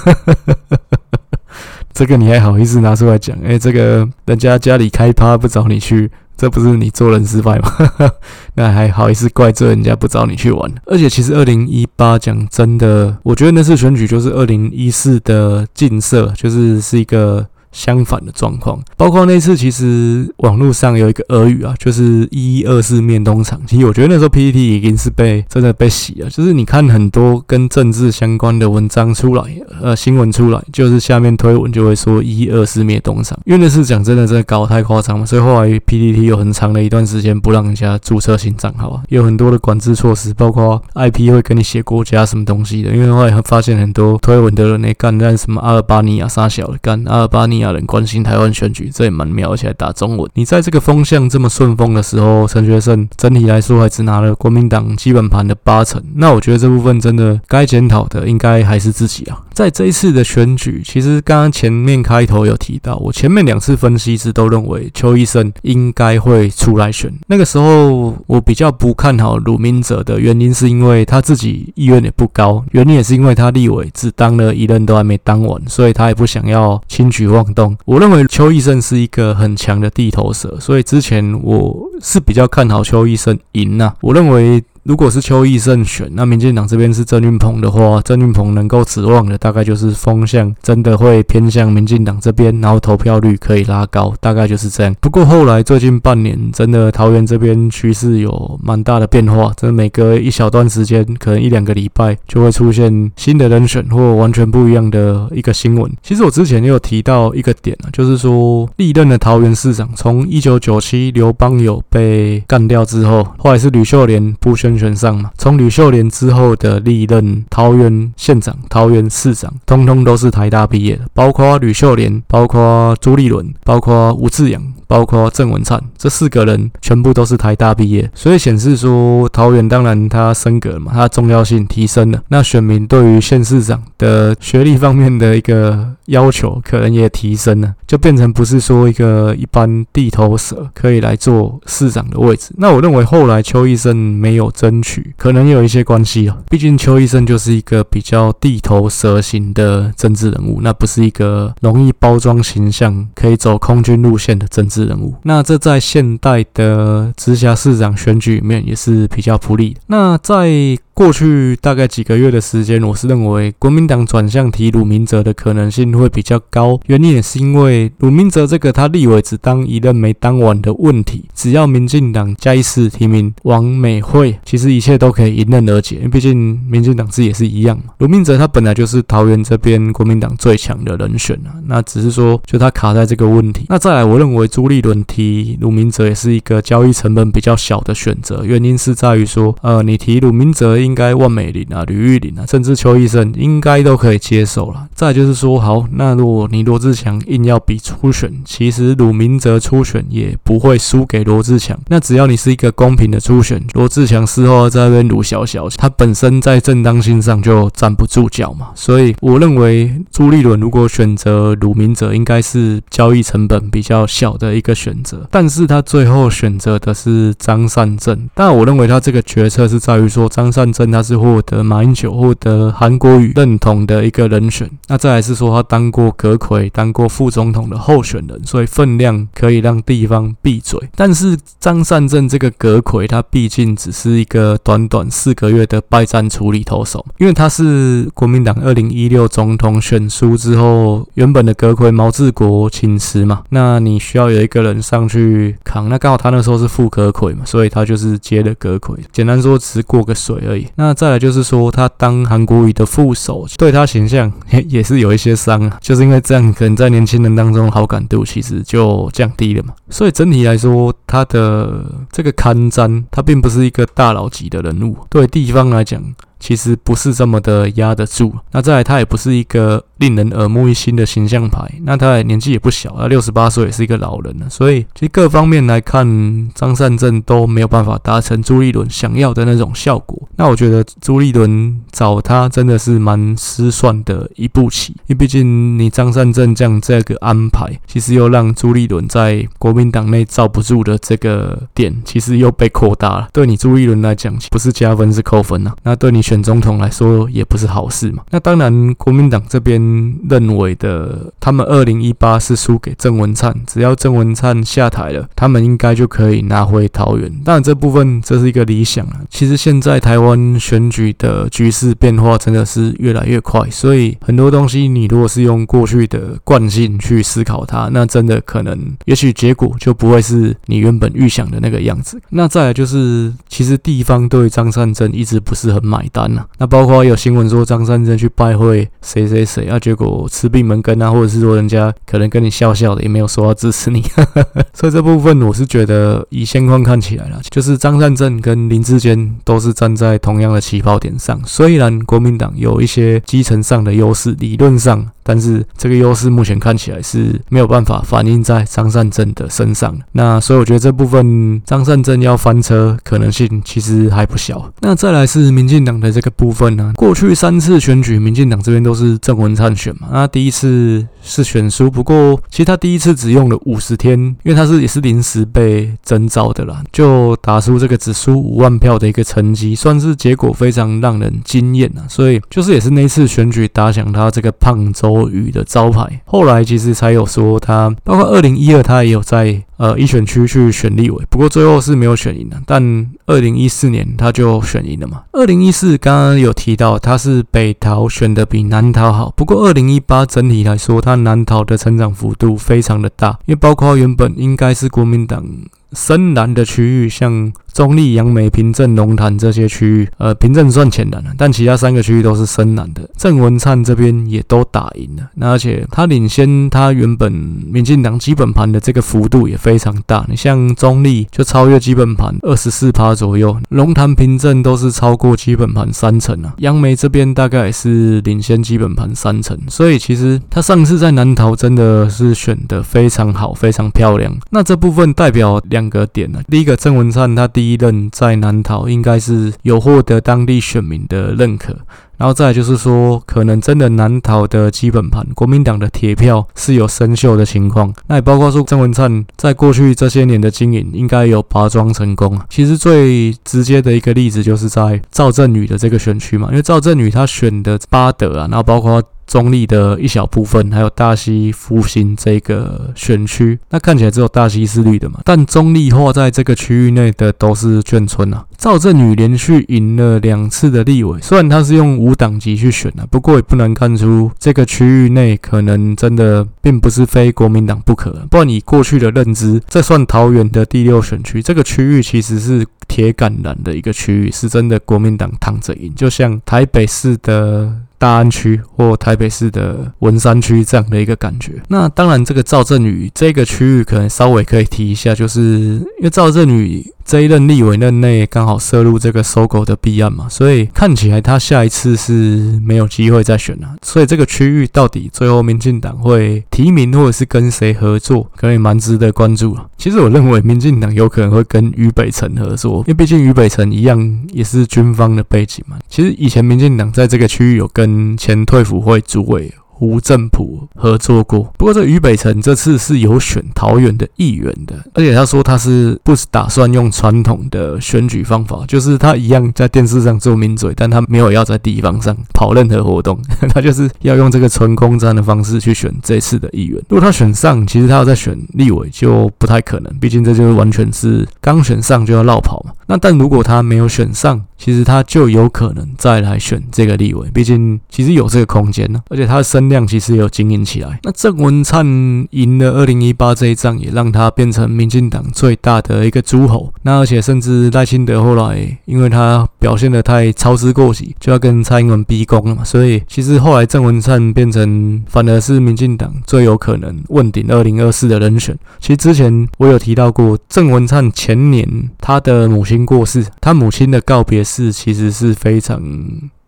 这个你还好意思拿出来讲？哎，这个人家家里开趴不找你去，这不是你做人失败吗？那还好意思怪罪人家不找你去玩？而且其实二零一八讲真的，我觉得那次选举就是二零一四的禁色，就是是一个相反的状况。包括那次，其实网络上有一个俄语啊，就是一一二四面东厂。其实我觉得那时候 PTT 已经是被真的被洗了，就是你看很多跟政治相关的文章出来，呃，新闻出来，就是下面推文就会说一一二四面东厂，因为那次讲真的真的搞太夸张了，所以后来 PTT 有很长的一段时间不让人家注册新账号啊，有很多的管制措施，包括 IP 会跟你写国家什么东西的，因为后来发现很多推文的人呢干那什么阿尔巴尼亚杀小的干阿尔巴尼亚人关心台湾选举，这也蛮妙，而且还打中文。你在这个风向这么顺风的时候，陈学圣整体来说还只拿了国民党基本盘的八成，那我觉得这部分真的该检讨的应该还是自己啊。在这一次的选举，其实刚刚前面开头有提到，我前面两次分析时都认为邱医生应该会出来选。那个时候我比较不看好鲁明哲的原因，是因为他自己意愿也不高，原因也是因为他立委只当了一任都还没当完，所以他也不想要轻举妄我认为邱医生是一个很强的地头蛇，所以之前我是比较看好邱医生赢呐。我认为。如果是邱毅胜选，那民进党这边是郑运鹏的话，郑运鹏能够指望的大概就是风向真的会偏向民进党这边，然后投票率可以拉高，大概就是这样。不过后来最近半年，真的桃园这边趋势有蛮大的变化，真每隔一小段时间，可能一两个礼拜就会出现新的人选或完全不一样的一个新闻。其实我之前也有提到一个点啊，就是说历任的桃园市长，从一九九七刘邦友被干掉之后，后来是吕秀莲不选。选上嘛，从吕秀莲之后的历任桃园县长、桃园市长，通通都是台大毕业的，包括吕秀莲，包括朱立伦，包括吴志扬。包括郑文灿这四个人全部都是台大毕业，所以显示说桃园当然它升格了嘛，它的重要性提升了。那选民对于县市长的学历方面的一个要求可能也提升了，就变成不是说一个一般地头蛇可以来做市长的位置。那我认为后来邱奕胜没有争取，可能有一些关系啊。毕竟邱医生就是一个比较地头蛇型的政治人物，那不是一个容易包装形象可以走空军路线的政治人物，那这在现代的直辖市长选举里面也是比较不利的。那在过去大概几个月的时间，我是认为国民党转向提鲁明哲的可能性会比较高。原因也是因为鲁明哲这个他立委只当一任没当完的问题，只要民进党加一次提名王美惠，其实一切都可以迎刃而解。因为毕竟民进党自己也是一样嘛。鲁明哲他本来就是桃园这边国民党最强的人选啊，那只是说就他卡在这个问题。那再来，我认为朱立伦提鲁明哲也是一个交易成本比较小的选择。原因是在于说，呃，你提鲁明哲应应该万美玲啊、吕玉玲啊，甚至邱医生应该都可以接受了。再就是说，好，那如果你罗志强硬要比初选，其实鲁明哲初选也不会输给罗志强。那只要你是一个公平的初选，罗志强事后在那边鲁小小，他本身在正当性上就站不住脚嘛。所以我认为朱立伦如果选择鲁明哲，应该是交易成本比较小的一个选择。但是他最后选择的是张善政，但我认为他这个决策是在于说张善政。他是获得马英九、获得韩国瑜认同的一个人选。那再来是说，他当过阁揆、当过副总统的候选人，所以分量可以让地方闭嘴。但是张善政这个阁揆，他毕竟只是一个短短四个月的败战处理投手，因为他是国民党二零一六总统选输之后，原本的阁揆毛治国请辞嘛，那你需要有一个人上去扛。那刚好他那时候是副阁揆嘛，所以他就是接了阁揆。简单说，只是过个水而已。那再来就是说，他当韩国瑜的副手，对他形象 也是有一些伤啊，就是因为这样，可能在年轻人当中好感度其实就降低了嘛。所以整体来说，他的这个看战，他并不是一个大佬级的人物，对地方来讲。其实不是这么的压得住。那再来，他也不是一个令人耳目一新的形象牌。那他年纪也不小，他六十八岁也是一个老人了。所以，其实各方面来看，张善政都没有办法达成朱立伦想要的那种效果。那我觉得朱立伦找他真的是蛮失算的一步棋。因为毕竟你张善政这样这个安排，其实又让朱立伦在国民党内罩不住的这个点，其实又被扩大了。对你朱立伦来讲，不是加分是扣分、啊。那对你。选总统来说也不是好事嘛。那当然，国民党这边认为的，他们二零一八是输给郑文灿，只要郑文灿下台了，他们应该就可以拿回桃园。当然，这部分这是一个理想啊。其实现在台湾选举的局势变化真的是越来越快，所以很多东西你如果是用过去的惯性去思考它，那真的可能，也许结果就不会是你原本预想的那个样子。那再来就是，其实地方对张善政一直不是很买单呐。那包括有新闻说张善政去拜会谁谁谁啊，结果吃闭门羹啊，或者是说人家可能跟你笑笑的，也没有说要支持你。所以这部分我是觉得，以现况看起来啦，就是张善政跟林志坚都是站在同样的起跑点上。虽然国民党有一些基层上的优势，理论上。但是这个优势目前看起来是没有办法反映在张善政的身上。那所以我觉得这部分张善政要翻车可能性其实还不小。那再来是民进党的这个部分呢？过去三次选举，民进党这边都是郑文灿选嘛。那第一次是选输，不过其实他第一次只用了五十天，因为他是也是临时被征召的啦，就打出这个只输五万票的一个成绩，算是结果非常让人惊艳啊。所以就是也是那次选举打响他这个胖周瑜的招牌，后来其实才有说他，包括二零一二他也有在呃一选区去选立委，不过最后是没有选赢的。但二零一四年他就选赢了嘛。二零一四刚刚有提到它是北桃选的比南桃好，不过二零一八整体来说，它南桃的成长幅度非常的大，因为包括原本应该是国民党。深蓝的区域，像中立、杨梅、平镇、龙潭这些区域，呃，平镇算浅蓝了，但其他三个区域都是深蓝的。郑文灿这边也都打赢了，那而且他领先他原本民进党基本盘的这个幅度也非常大。你像中立就超越基本盘二十四趴左右，龙潭、平镇都是超过基本盘三成啊。杨梅这边大概是领先基本盘三成，所以其实他上次在南投真的是选的非常好，非常漂亮。那这部分代表两。两个点呢，第一个郑文灿他第一任在南逃应该是有获得当地选民的认可，然后再来就是说，可能真的难逃的基本盘，国民党的铁票是有生锈的情况，那也包括说郑文灿在过去这些年的经营应该有拔庄成功啊。其实最直接的一个例子就是在赵振宇的这个选区嘛，因为赵振宇他选的巴德啊，然后包括。中立的一小部分，还有大溪、复兴这个选区，那看起来只有大溪是绿的嘛？但中立划在这个区域内的都是眷村啊。赵振宇连续赢了两次的立委，虽然他是用无党籍去选的，不过也不难看出这个区域内可能真的并不是非国民党不可。不然以过去的认知，这算桃园的第六选区，这个区域其实是铁杆蓝的一个区域，是真的国民党躺着赢，就像台北市的。大安区或台北市的文山区这样的一个感觉。那当然，这个赵振宇这个区域可能稍微可以提一下，就是因为赵振宇。这一任立委任内刚好涉入这个 SOGO 的弊案嘛，所以看起来他下一次是没有机会再选了。所以这个区域到底最后民进党会提名或者是跟谁合作，可能也蛮值得关注了。其实我认为民进党有可能会跟于北辰合作，因为毕竟于北辰一样也是军方的背景嘛。其实以前民进党在这个区域有跟前退辅会主委。胡正普合作过，不过这于北辰这次是有选桃园的议员的，而且他说他是不打算用传统的选举方法，就是他一样在电视上做名嘴，但他没有要在地方上跑任何活动，他就是要用这个纯空战的方式去选这次的议员。如果他选上，其实他要再选立委就不太可能，毕竟这就是完全是刚选上就要落跑嘛。那但如果他没有选上，其实他就有可能再来选这个立委，毕竟其实有这个空间呢，而且他的声量其实有经营起来。那郑文灿赢了二零一八这一仗，也让他变成民进党最大的一个诸侯。那而且甚至赖清德后来因为他表现得太操之过急，就要跟蔡英文逼宫了嘛，所以其实后来郑文灿变成反而是民进党最有可能问鼎二零二四的人选。其实之前我有提到过，郑文灿前年他的母亲过世，他母亲的告别。是，其实是非常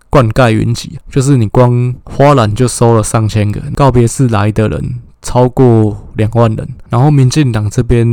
灌溉云集，就是你光花篮就收了上千个告别式来的人，超过两万人，然后民进党这边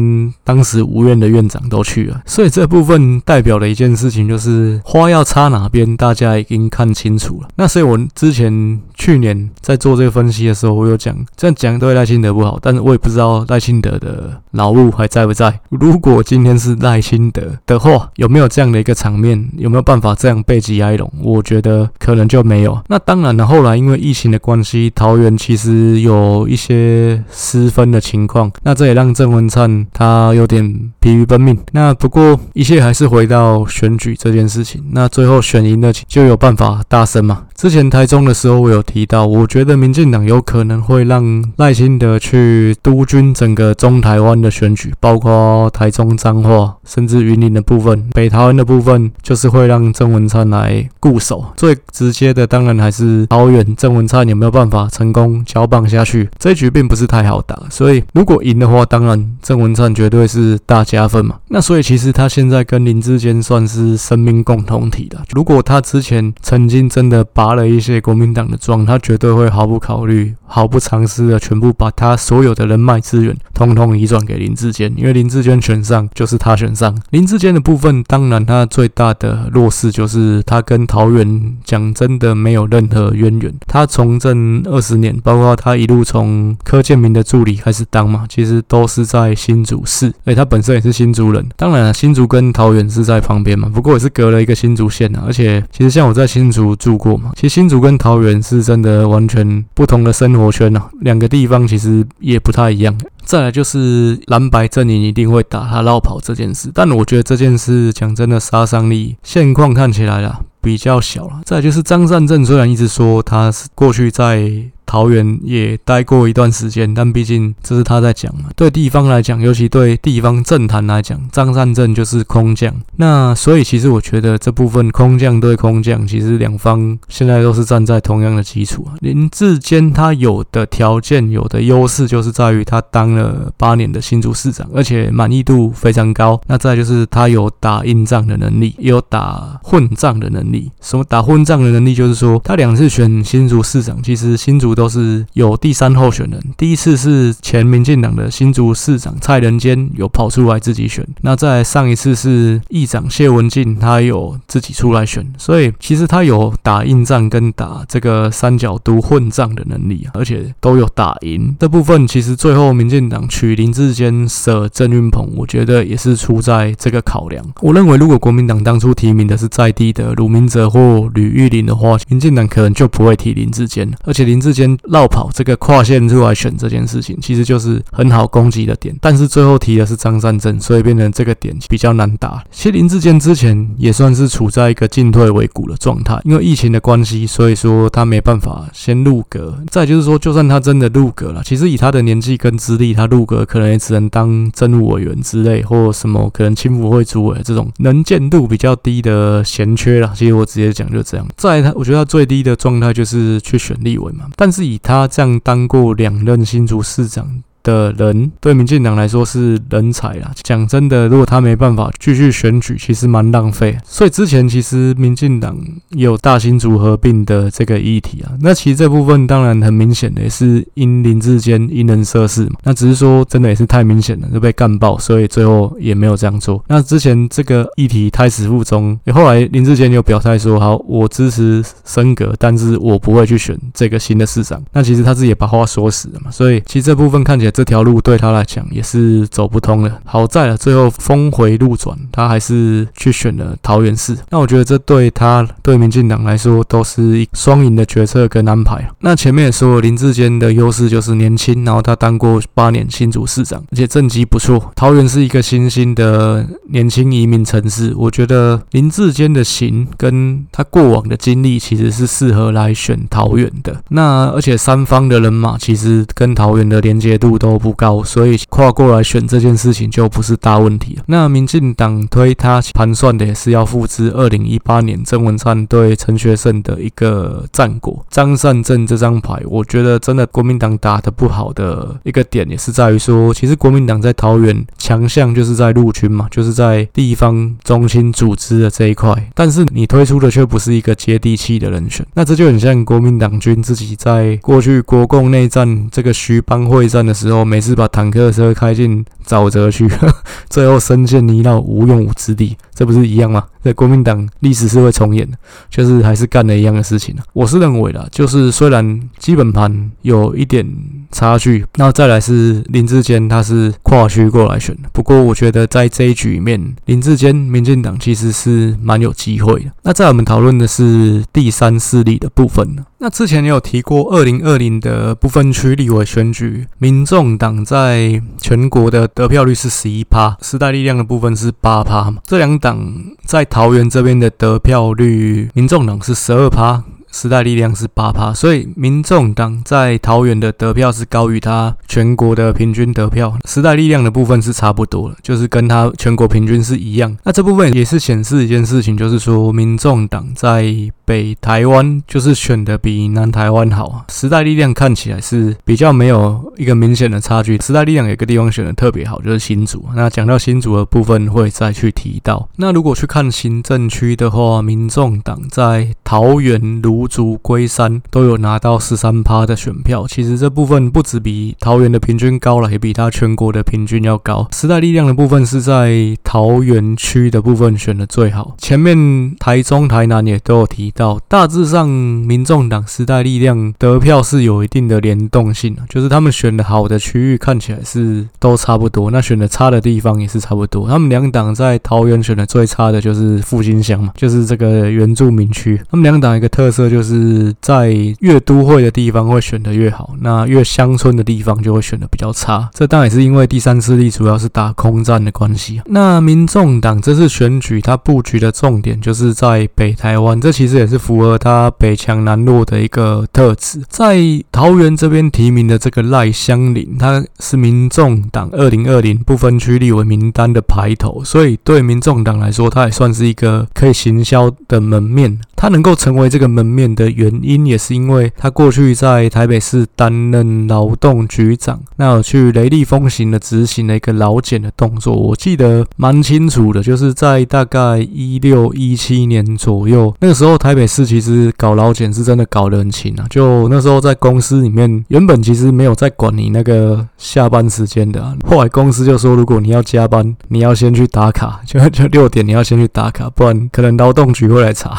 当时无院的院长都去了，所以这部分代表的一件事情就是花要插哪边，大家已经看清楚了。那所以我之前去年在做这个分析的时候，我有讲这样讲对赖清德不好，但是我也不知道赖清德的脑路还在不在。如果今天是赖清德的话，有没有这样的一个场面？有没有办法这样背脊挨拢？我觉得可能就没有。那当然了，后来因为疫情的关系，桃园其实有一些失分的情况，那这也让郑文灿他有点疲于奔命。那不过一切还是回到选举这件事情。那最后选赢了，就有办法大胜嘛。之前台中的时候，我有提到，我觉得民进党有可能会让赖清德去督军整个中台湾的选举，包括台中彰化，甚至云林的部分，北桃园的部分，就是会让郑文灿来固守。最直接的，当然还是桃园郑文灿有没有办法成功交棒下去，这一局并不是太好打。所以如果赢的话，当然郑文灿绝对是大加分嘛。那所以其实他现在跟林志坚算是生命共同体的。如果他之前曾经真的拔了一些国民党的桩，他绝对会毫不考虑、毫不尝试的全部把他所有的人脉资源通通移转给林志坚，因为林志坚选上就是他选上。林志坚的部分，当然他最大的弱势就是他跟桃园讲真的没有任何渊源。他从政二十年，包括他一路从柯建铭的助理开始当嘛，其实都是在新竹市，而他本身也是新竹人。当然了，新竹跟桃园是在旁边嘛，不过也是隔了一个新竹县啊。而且其实像我在新竹住过嘛。其实新竹跟桃园是真的完全不同的生活圈啊，两个地方其实也不太一样。再来就是蓝白阵营一定会打他绕跑这件事，但我觉得这件事讲真的杀伤力现况看起来啦比较小了。再来就是张善政虽然一直说他是过去在。桃园也待过一段时间，但毕竟这是他在讲嘛。对地方来讲，尤其对地方政坛来讲，张善政就是空降。那所以其实我觉得这部分空降对空降，其实两方现在都是站在同样的基础啊。林志坚他有的条件、有的优势，就是在于他当了八年的新竹市长，而且满意度非常高。那再就是他有打硬仗的能力，也有打混战的能力。什么打混战的能力？就是说他两次选新竹市长，其实新竹。都是有第三候选人，第一次是前民进党的新竹市长蔡仁坚有跑出来自己选，那再上一次是议长谢文进，他有自己出来选，所以其实他有打硬仗跟打这个三角都混战的能力，而且都有打赢。这部分其实最后民进党取林志坚舍郑运鹏，我觉得也是出在这个考量。我认为如果国民党当初提名的是在地的卢明哲或吕玉玲的话，民进党可能就不会提林志坚，而且林志坚。落跑这个跨线出来选这件事情，其实就是很好攻击的点。但是最后提的是张善政，所以变成这个点比较难打。其实林志坚之前也算是处在一个进退维谷的状态，因为疫情的关系，所以说他没办法先入阁。再就是说，就算他真的入阁了，其实以他的年纪跟资历，他入阁可能也只能当政务委员之类，或什么可能青辅会主委这种能见度比较低的闲缺了。其实我直接讲就这样。再他，我觉得他最低的状态就是去选立委嘛，但是。是以他这样当过两任新竹市长的人对民进党来说是人才啊！讲真的，如果他没办法继续选举，其实蛮浪费。所以之前其实民进党有大新竹合并的这个议题啊，那其实这部分当然很明显的也是因林志坚因人设事嘛。那只是说真的也是太明显了，就被干爆，所以最后也没有这样做。那之前这个议题胎死腹中，后来林志坚又表态说：“好，我支持升格，但是我不会去选这个新的市长。”那其实他自己也把话说死了嘛。所以其实这部分看起来。这条路对他来讲也是走不通了。好在了，最后峰回路转，他还是去选了桃园市。那我觉得这对他对民进党来说都是一双赢的决策跟安排。那前面也说林志坚的优势就是年轻，然后他当过八年新竹市长，而且政绩不错。桃园是一个新兴的年轻移民城市，我觉得林志坚的行跟他过往的经历其实是适合来选桃园的。那而且三方的人马其实跟桃园的连接度。都不高，所以跨过来选这件事情就不是大问题了。那民进党推他盘算的也是要复制二零一八年郑文灿对陈学圣的一个战果。张善政这张牌，我觉得真的国民党打得不好的一个点，也是在于说，其实国民党在桃园强项就是在陆军嘛，就是在地方中心组织的这一块，但是你推出的却不是一个接地气的人选。那这就很像国民党军自己在过去国共内战这个徐邦会战的时。然后，每次把坦克车开进沼泽去，最后深陷泥淖，无用武之地，这不是一样吗？在国民党历史是会重演的，就是还是干了一样的事情。我是认为啦，就是虽然基本盘有一点差距，那再来是林志坚他是跨区过来选的，不过我觉得在这一局里面，林志坚民进党其实是蛮有机会的。那在我们讨论的是第三势力的部分呢？那之前也有提过，二零二零的不分区立委选举，民众党在全国的得票率是十一趴，时代力量的部分是八趴嘛。这两党在桃园这边的得票率，民众党是十二趴。时代力量是八趴，所以民众党在桃园的得票是高于他全国的平均得票。时代力量的部分是差不多了，就是跟他全国平均是一样。那这部分也是显示一件事情，就是说民众党在北台湾就是选的比南台湾好啊。时代力量看起来是比较没有一个明显的差距。时代力量有一个地方选的特别好，就是新竹。那讲到新竹的部分会再去提到。那如果去看行政区的话，民众党在桃园芦竹、龟山都有拿到十三趴的选票，其实这部分不止比桃园的平均高了，也比他全国的平均要高。时代力量的部分是在桃园区的部分选的最好，前面台中、台南也都有提到。大致上，民众党、时代力量得票是有一定的联动性，就是他们选的好的区域看起来是都差不多，那选的差的地方也是差不多。他们两党在桃园选的最差的就是复兴乡嘛，就是这个原住民区。两党一个特色就是。在越都会的地方会选的越好，那越乡村的地方就会选的比较差。这当然也是因为第三势力主要是打空战的关系。那民众党这次选举，它布局的重点就是在北台湾，这其实也是符合它北强南弱的一个特质。在桃园这边提名的这个赖香林，他是民众党二零二零不分区立委名单的排头，所以对民众党来说，他也算是一个可以行销的门面。他能够又成为这个门面的原因，也是因为他过去在台北市担任劳动局长，那有去雷厉风行的执行了一个劳检的动作，我记得蛮清楚的，就是在大概一六一七年左右，那个时候台北市其实搞劳检是真的搞得很勤啊，就那时候在公司里面，原本其实没有在管你那个下班时间的，后来公司就说，如果你要加班，你要先去打卡，就 就六点你要先去打卡，不然可能劳动局会来查。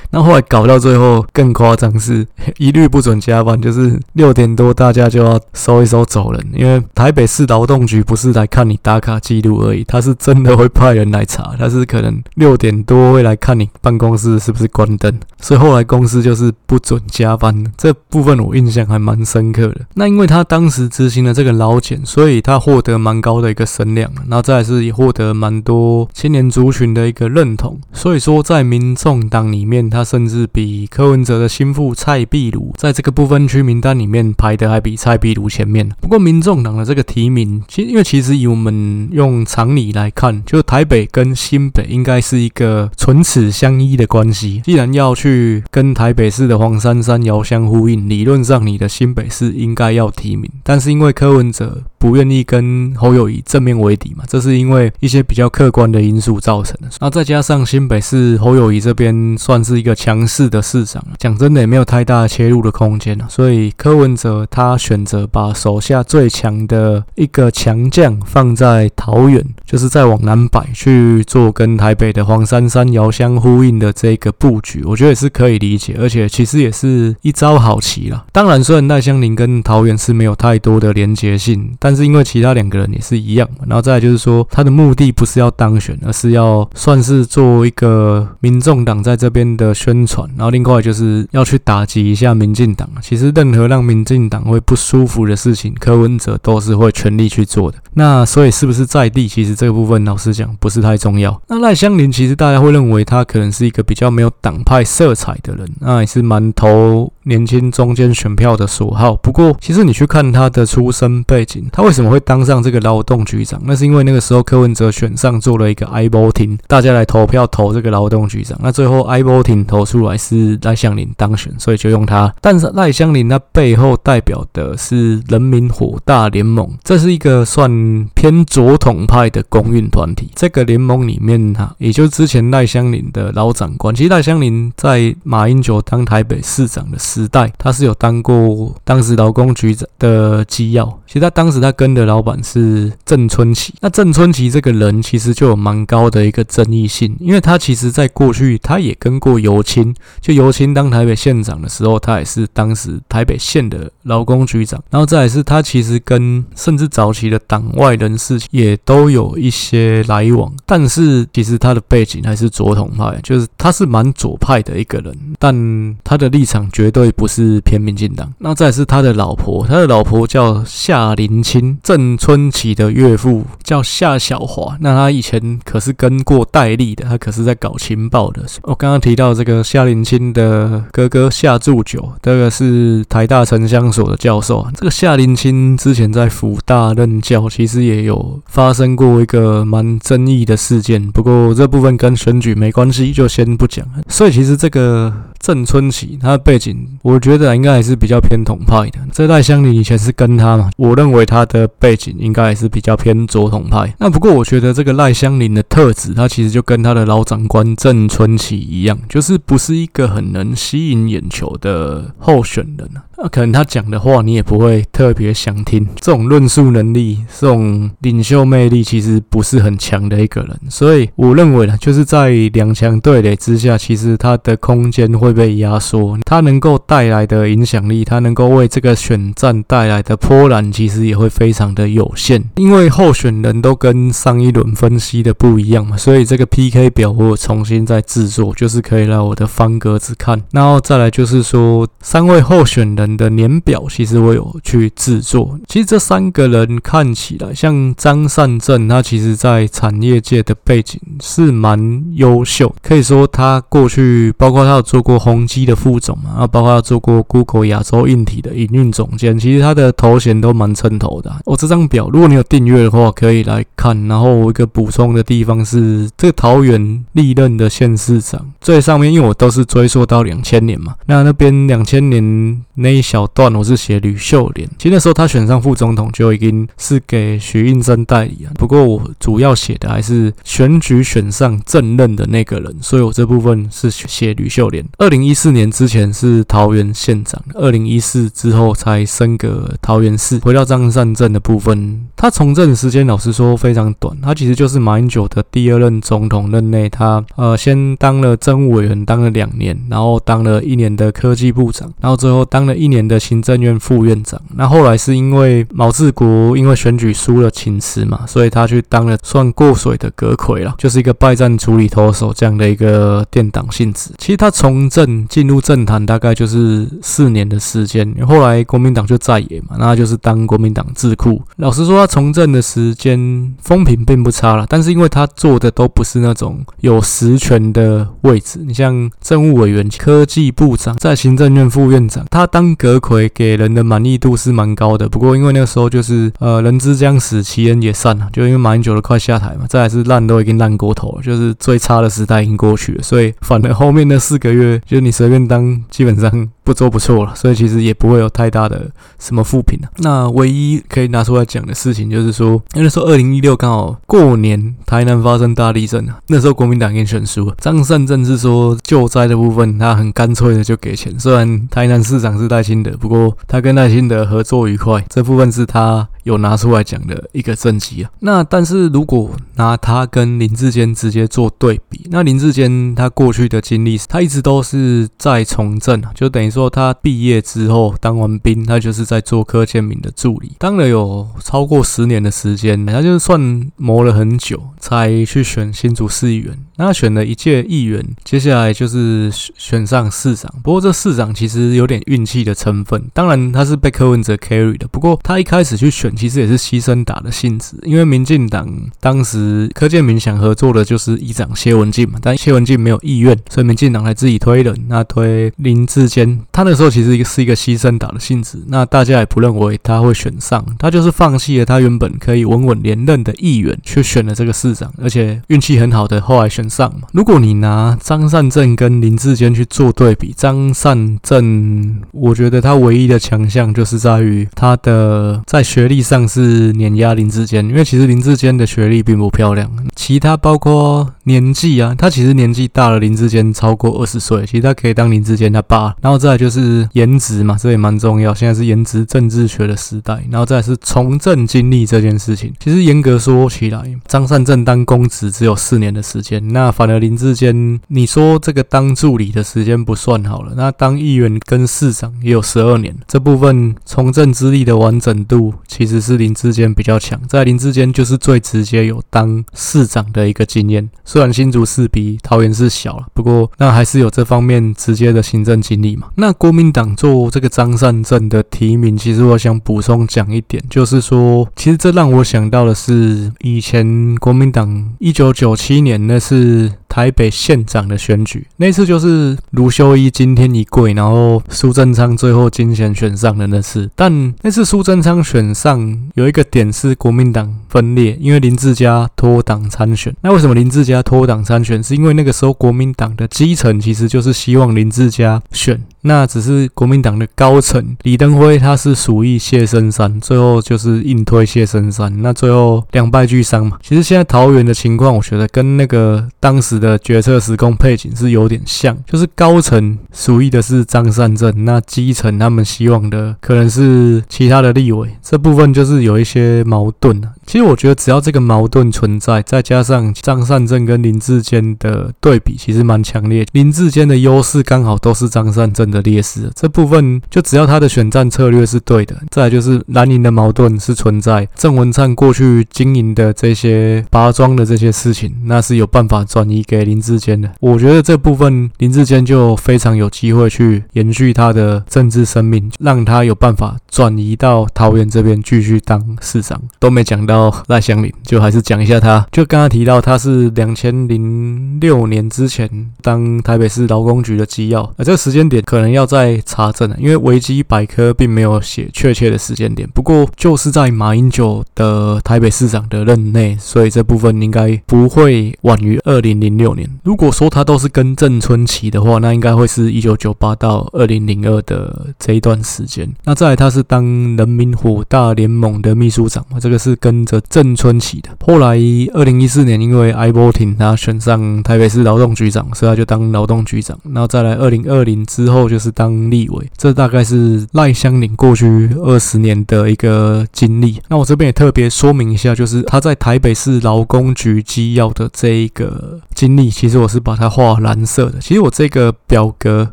那后来搞到最后更夸张，是 一律不准加班，就是六点多大家就要收一收走人。因为台北市劳动局不是来看你打卡记录而已，他是真的会派人来查，他是可能六点多会来看你办公室是不是关灯。所以后来公司就是不准加班，这部分我印象还蛮深刻的。那因为他当时执行了这个劳检，所以他获得蛮高的一个声量，然后再是也获得蛮多青年族群的一个认同。所以说在民众党里面，他甚至比柯文哲的心腹蔡壁如在这个不分区名单里面排的还比蔡壁如前面。不过，民众党的这个提名，其因为其实以我们用常理来看，就台北跟新北应该是一个唇齿相依的关系。既然要去跟台北市的黄珊珊遥相呼应，理论上你的新北市应该要提名，但是因为柯文哲。不愿意跟侯友宜正面为敌嘛，这是因为一些比较客观的因素造成的。那再加上新北市侯友宜这边算是一个强势的市长，讲真的也没有太大切入的空间，所以柯文哲他选择把手下最强的一个强将放在桃园，就是再往南摆去做跟台北的黄珊珊遥相呼应的这个布局，我觉得也是可以理解，而且其实也是一招好棋啦。当然，虽然赖香伶跟桃园是没有太多的连结性，但但是因为其他两个人也是一样，然后再来就是说，他的目的不是要当选，而是要算是做一个民众党在这边的宣传，然后另外就是要去打击一下民进党。其实任何让民进党会不舒服的事情，柯文哲都是会全力去做的。那所以是不是在地，其实这个部分老实讲不是太重要。那赖香伶其实大家会认为他可能是一个比较没有党派色彩的人，那也是蛮投年轻中间选票的所好。不过其实你去看他的出身背景，他为什么会当上这个劳动局长？那是因为那个时候柯文哲选上做了一个 I voting，大家来投票投这个劳动局长。那最后 I voting 投出来是赖香林当选，所以就用他。但是赖香林他背后代表的是人民火大联盟，这是一个算。偏左统派的公运团体，这个联盟里面哈，也就是之前赖香林的老长官。其实赖香林在马英九当台北市长的时时代，他是有当过当时劳工局长的机要。其实他当时他跟的老板是郑春琪。那郑春琪这个人其实就有蛮高的一个争议性，因为他其实在过去他也跟过尤清，就尤清当台北县长的时候，他也是当时台北县的劳工局长。然后再来是他其实跟甚至早期的党外人士也都有一些来往，但是其实他的背景还是左统派，就是他是蛮左派的一个人，但他的立场绝对不是偏民进党。那再是他的老婆，他的老婆叫夏林清，郑春琪的岳父叫夏小华。那他以前可是跟过戴笠的，他可是在搞情报的。我刚刚提到这个夏林清的哥哥夏祝九，这个是台大城乡所的教授啊。这个夏林清之前在辅大任教，其实也有发生过一个蛮争议的事件。不过这部分跟选举没关系，就先不讲了。所以其实这个郑春琪他的背景，我觉得应该还是比较偏统派的。这赖香伶以前是跟他嘛，我认为他的背景应该还是比较偏左统派。那不过我觉得这个赖香林的特质，他其实就跟他的老长官郑春琪一样，就是不是一个很能吸引眼球的候选人。那可能他讲的话你也不会特别想听，这种论述能力、这种领袖魅力其实不是很强的一个人。所以我认为呢，就是在两强对垒之下，其实他的空间会被压缩，它能够带来的影响力，它能够为这个选战带来的波澜，其实也会非常的有限。因为候选人都跟上一轮分析的不一样嘛，所以这个 PK 表我重新再制作，就是可以来我的方格子看。然后再来就是说，三位候选人的年表，其实我有去制作。其实这三个人看起来，像张善政，他其实在产业界的背景是蛮优秀，可以说他过去包括他有做过宏基的副总嘛，然后包括他做过 Google 亚洲硬体的营运总监，其实他的头衔都蛮称头的。我这张表，如果你有订阅的话，可以来看。然后我一个补充的地方是，这个桃园历任的县市长最上面，因为我都是追溯到两千年嘛，那那边两千年那一小段我是写吕秀莲，其实那时候他选上副总统就已经是给许应珍代理了。不过我主要写的还是选举选上正任的那个人，所以我这部分是写吕秀莲。二零一四年之前是桃园县长，二零一四之后才升格桃园市。回到张善政的部分，他从政时间老实说非常短，他其实就是马英九的第二任总统任内，他呃先当了政务委员当了两年，然后当了一年的科技部长，然后最后当了一年的行政院副院长。那后来是因为毛治国因为选举输了请辞嘛，所以他去当了算过水的阁揆了，就是一个败战处理投手这样的一个垫档性质。其实他从政进入政坛大概就是四年的时间，后来国民党就在野嘛，那就是当国民党智库。老实说，他从政的时间风评并不差了，但是因为他做的都不是那种有实权的位置，你像政务委员、科技部长、在行政院副院长，他当阁揆给人的满意度是蛮高的。不过因为那个时候就是呃人之将死，其言也善了，就因为马英九都快下台嘛，再来是烂都已经烂过头了，就是最差的时代已经过去了，所以反而后面那四个月，就你随便当，基本上。不做不错了，所以其实也不会有太大的什么负评啊。那唯一可以拿出来讲的事情，就是说，因为那时候二零一六刚好过年，台南发生大地震啊，那时候国民党已经选输了。张善政是说救灾的部分，他很干脆的就给钱。虽然台南市长是赖清德，不过他跟赖清德合作愉快，这部分是他。有拿出来讲的一个政绩啊，那但是如果拿他跟林志坚直接做对比，那林志坚他过去的经历，他一直都是在从政啊，就等于说他毕业之后当完兵，他就是在做柯建铭的助理，当了有超过十年的时间，他就算磨了很久才去选新竹市议员，那他选了一届议员，接下来就是选上市长，不过这市长其实有点运气的成分，当然他是被柯文哲 carry 的，不过他一开始去选。其实也是牺牲打的性质，因为民进党当时柯建铭想合作的就是议长谢文进嘛，但谢文进没有意愿，所以民进党还自己推人，那推林志坚，他那时候其实是一个牺牲打的性质，那大家也不认为他会选上，他就是放弃了他原本可以稳稳连任的议员，去选了这个市长，而且运气很好的后来选上嘛。如果你拿张善政跟林志坚去做对比，张善政我觉得他唯一的强项就是在于他的在学历。上是碾压林志坚，因为其实林志坚的学历并不漂亮，其他包括年纪啊，他其实年纪大了林志坚超过二十岁，其实他可以当林志坚他爸。然后再来就是颜值嘛，这也蛮重要，现在是颜值政治学的时代。然后再来是从政经历这件事情，其实严格说起来，张善政当公职只有四年的时间，那反而林志坚，你说这个当助理的时间不算好了，那当议员跟市长也有十二年，这部分从政资历的完整度其实只是林志坚比较强。在林志坚就是最直接有当市长的一个经验，虽然新竹市比桃园市小了，不过那还是有这方面直接的行政经历嘛。那国民党做这个张善政的提名，其实我想补充讲一点，就是说，其实这让我想到的是以前国民党一九九七年那是。台北县长的选举，那次就是卢修一惊天一跪，然后苏贞昌最后惊险选上的那次。但那次苏贞昌选上有一个点是国民党分裂，因为林志嘉脱党参选。那为什么林志嘉脱党参选？是因为那个时候国民党的基层其实就是希望林志嘉选。那只是国民党的高层李登辉，他是属意谢生山，最后就是硬推谢生山，那最后两败俱伤嘛。其实现在桃园的情况，我觉得跟那个当时的决策时空背景是有点像，就是高层属意的是张善政，那基层他们希望的可能是其他的立委，这部分就是有一些矛盾啊。其实我觉得只要这个矛盾存在，再加上张善政跟林志坚的对比，其实蛮强烈。林志坚的优势刚好都是张善政的劣势，这部分就只要他的选战策略是对的，再就是蓝营的矛盾是存在，郑文灿过去经营的这些拔庄的这些事情，那是有办法转移给林志坚的。我觉得这部分林志坚就非常有机会去延续他的政治生命，让他有办法转移到桃园这边继续当市长。都没讲到赖香林，就还是讲一下他，就刚刚提到他是两千零六年之前当台北市劳工局的机要，而这个时间点可能。要再查证了，因为维基百科并没有写确切的时间点。不过就是在马英九的台北市长的任内，所以这部分应该不会晚于二零零六年。如果说他都是跟郑春琪的话，那应该会是一九九八到二零零二的这一段时间。那再来，他是当人民火大联盟的秘书长嘛，这个是跟着郑春琪的。后来二零一四年，因为艾波廷他选上台北市劳动局长，所以他就当劳动局长。然后再来二零二零之后。就是当立委，这大概是赖香伶过去二十年的一个经历。那我这边也特别说明一下，就是他在台北市劳工局机要的这一个经历，其实我是把它画蓝色的。其实我这个表格，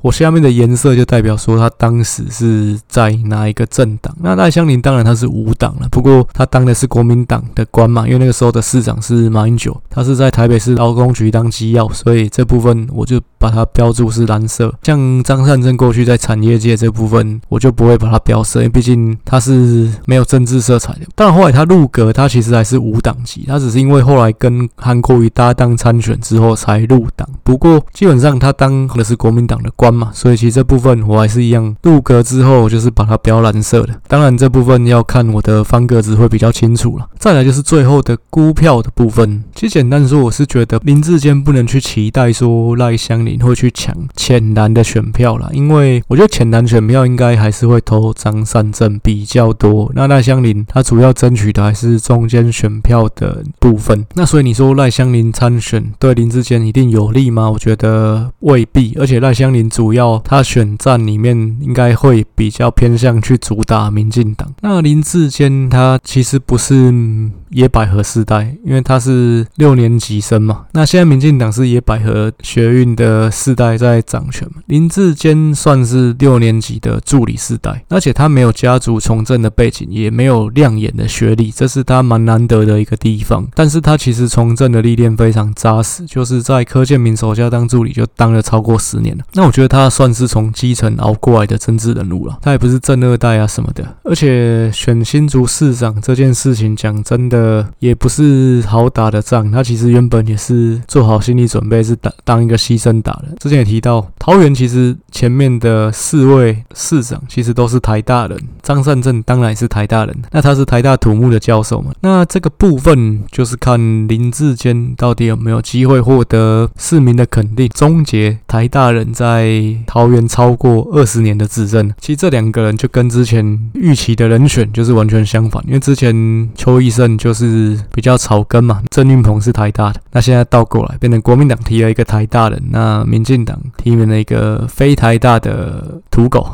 我下面的颜色就代表说他当时是在哪一个政党。那赖香伶当然他是无党了，不过他当的是国民党的官嘛，因为那个时候的市长是马英九，他是在台北市劳工局当机要，所以这部分我就把它标注是蓝色。像张善。政过去在产业界这部分，我就不会把它标色，因为毕竟他是没有政治色彩的。但后来他入阁，他其实还是无党籍，他只是因为后来跟韩国瑜搭档参选之后才入党。不过基本上他当的是国民党的官嘛，所以其实这部分我还是一样入阁之后就是把它标蓝色的。当然这部分要看我的方格子会比较清楚了。再来就是最后的估票的部分，其实简单说，我是觉得林志坚不能去期待说赖香林会去抢浅蓝的选票了。因为我觉得浅蓝选票应该还是会投张善政比较多，那赖香林他主要争取的还是中间选票的部分。那所以你说赖香林参选对林志坚一定有利吗？我觉得未必。而且赖香林主要他选战里面应该会比较偏向去主打民进党。那林志坚他其实不是 um, 野百合世代，因为他是六年级生嘛。那现在民进党是野百合学运的世代在掌权嘛。林志坚。算是六年级的助理世代，而且他没有家族从政的背景，也没有亮眼的学历，这是他蛮难得的一个地方。但是他其实从政的历练非常扎实，就是在柯建铭手下当助理就当了超过十年了。那我觉得他算是从基层熬过来的政治人物了，他也不是政二代啊什么的。而且选新竹市长这件事情，讲真的，呃也不是好打的仗，他其实原本也是做好心理准备，是当当一个牺牲打的。之前也提到，桃园其实前面的四位市长其实都是台大人，张善政当然也是台大人，那他是台大土木的教授嘛。那这个部分就是看林志坚到底有没有机会获得市民的肯定，终结台大人在桃园超过二十年的执政。其实这两个人就跟之前预期的人选就是完全相反，因为之前邱奕胜就就是比较草根嘛，郑运鹏是台大的，那现在倒过来变成国民党提了一个台大人，那民进党提名了一个非台大的土狗，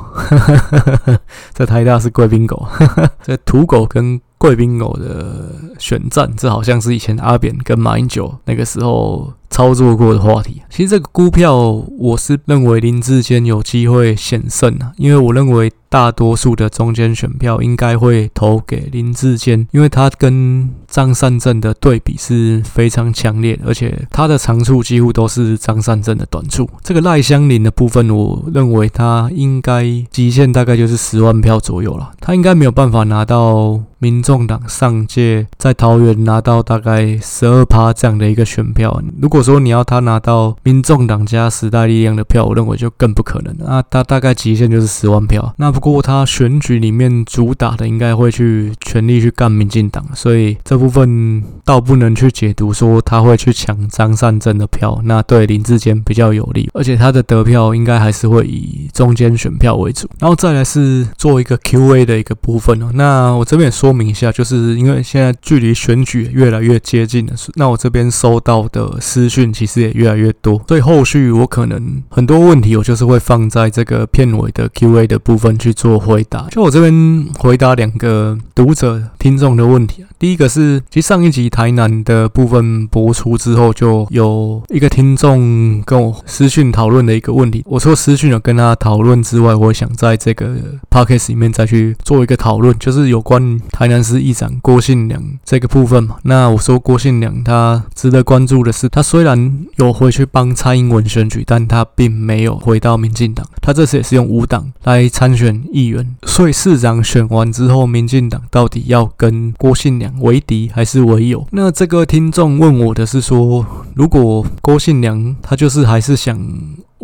这台大是贵宾狗，这土狗跟贵宾狗的选战，这好像是以前阿扁跟马英九那个时候操作过的话题。其实这个估票，我是认为林志坚有机会险胜啊，因为我认为。大多数的中间选票应该会投给林志坚，因为他跟张善政的对比是非常强烈，而且他的长处几乎都是张善政的短处。这个赖香林的部分，我认为他应该极限大概就是十万票左右了，他应该没有办法拿到民众党上届在桃园拿到大概十二趴这样的一个选票。如如果说你要他拿到民众党加时代力量的票，我认为就更不可能。那他大概极限就是十万票，那不。过他选举里面主打的应该会去全力去干民进党，所以这部分倒不能去解读说他会去抢张善政的票，那对林志坚比较有利，而且他的得票应该还是会以中间选票为主。然后再来是做一个 Q&A 的一个部分哦，那我这边也说明一下，就是因为现在距离选举越来越接近了，那我这边收到的是资讯其实也越来越多，所以后续我可能很多问题我就是会放在这个片尾的 Q&A 的部分去。做回答，就我这边回答两个读者听众的问题。第一个是，其实上一集台南的部分播出之后，就有一个听众跟我私讯讨论的一个问题。我说私讯有跟他讨论之外，我想在这个 podcast 里面再去做一个讨论，就是有关台南市议长郭信良这个部分嘛。那我说郭信良他值得关注的是，他虽然有回去帮蔡英文选举，但他并没有回到民进党，他这次也是用无党来参选。议员，所以市长选完之后，民进党到底要跟郭信良为敌还是为友？那这个听众问我的是说，如果郭信良他就是还是想。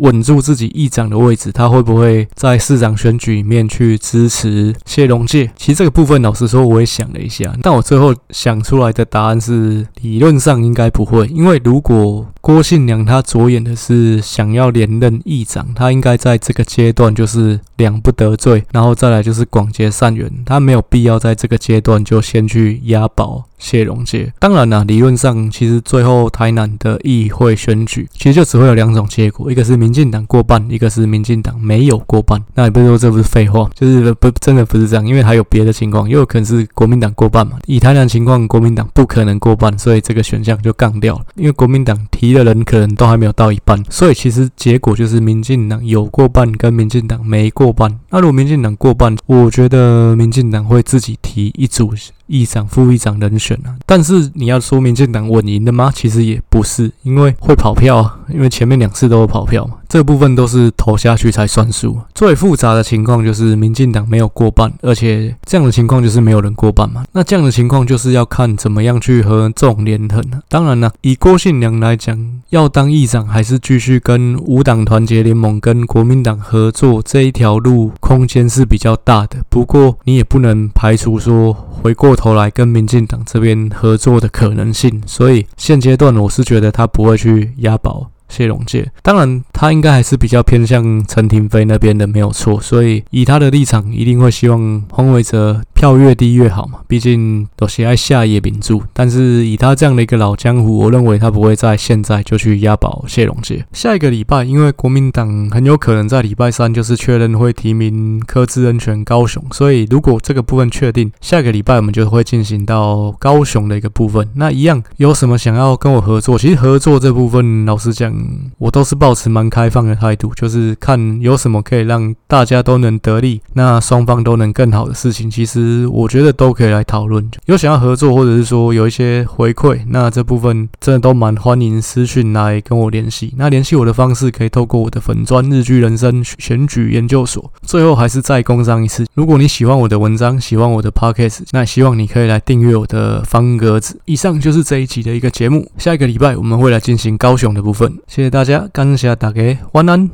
稳住自己议长的位置，他会不会在市长选举里面去支持谢龙介？其实这个部分，老实说，我也想了一下，但我最后想出来的答案是，理论上应该不会，因为如果郭信良他着眼的是想要连任议长，他应该在这个阶段就是两不得罪，然后再来就是广结善缘，他没有必要在这个阶段就先去押宝。谢龙介，当然啦，理论上其实最后台南的议会选举，其实就只会有两种结果，一个是民进党过半，一个是民进党没有过半。那也不是说这不是废话，就是不真的不是这样，因为还有别的情况，也有可能是国民党过半嘛。以台南情况，国民党不可能过半，所以这个选项就杠掉了。因为国民党提的人可能都还没有到一半，所以其实结果就是民进党有过半跟民进党没过半。那如果民进党过半，我觉得民进党会自己提一组。议长、副议长人选啊，但是你要说民进党稳赢的吗？其实也不是，因为会跑票啊，因为前面两次都有跑票嘛，这部分都是投下去才算数。最复杂的情况就是民进党没有过半，而且这样的情况就是没有人过半嘛。那这样的情况就是要看怎么样去和众连横啊。当然了，以郭信良来讲，要当议长还是继续跟五党团结联盟跟国民党合作这一条路，空间是比较大的。不过你也不能排除说回过头。来跟民进党这边合作的可能性，所以现阶段我是觉得他不会去押宝。谢龙介，当然他应该还是比较偏向陈亭妃那边的，没有错。所以以他的立场，一定会希望黄伟哲票越低越好嘛。毕竟都喜爱下野民主。但是以他这样的一个老江湖，我认为他不会在现在就去押宝谢龙介。下一个礼拜，因为国民党很有可能在礼拜三就是确认会提名柯志恩选高雄，所以如果这个部分确定，下个礼拜我们就会进行到高雄的一个部分。那一样有什么想要跟我合作？其实合作这部分，老实讲。我都是抱持蛮开放的态度，就是看有什么可以让大家都能得利，那双方都能更好的事情，其实我觉得都可以来讨论。有想要合作，或者是说有一些回馈，那这部分真的都蛮欢迎私讯来跟我联系。那联系我的方式可以透过我的粉砖日剧人生选举研究所。最后还是再工商一次，如果你喜欢我的文章，喜欢我的 podcast，那希望你可以来订阅我的方格子。以上就是这一集的一个节目，下一个礼拜我们会来进行高雄的部分。谢谢大家，感谢大家，晚安。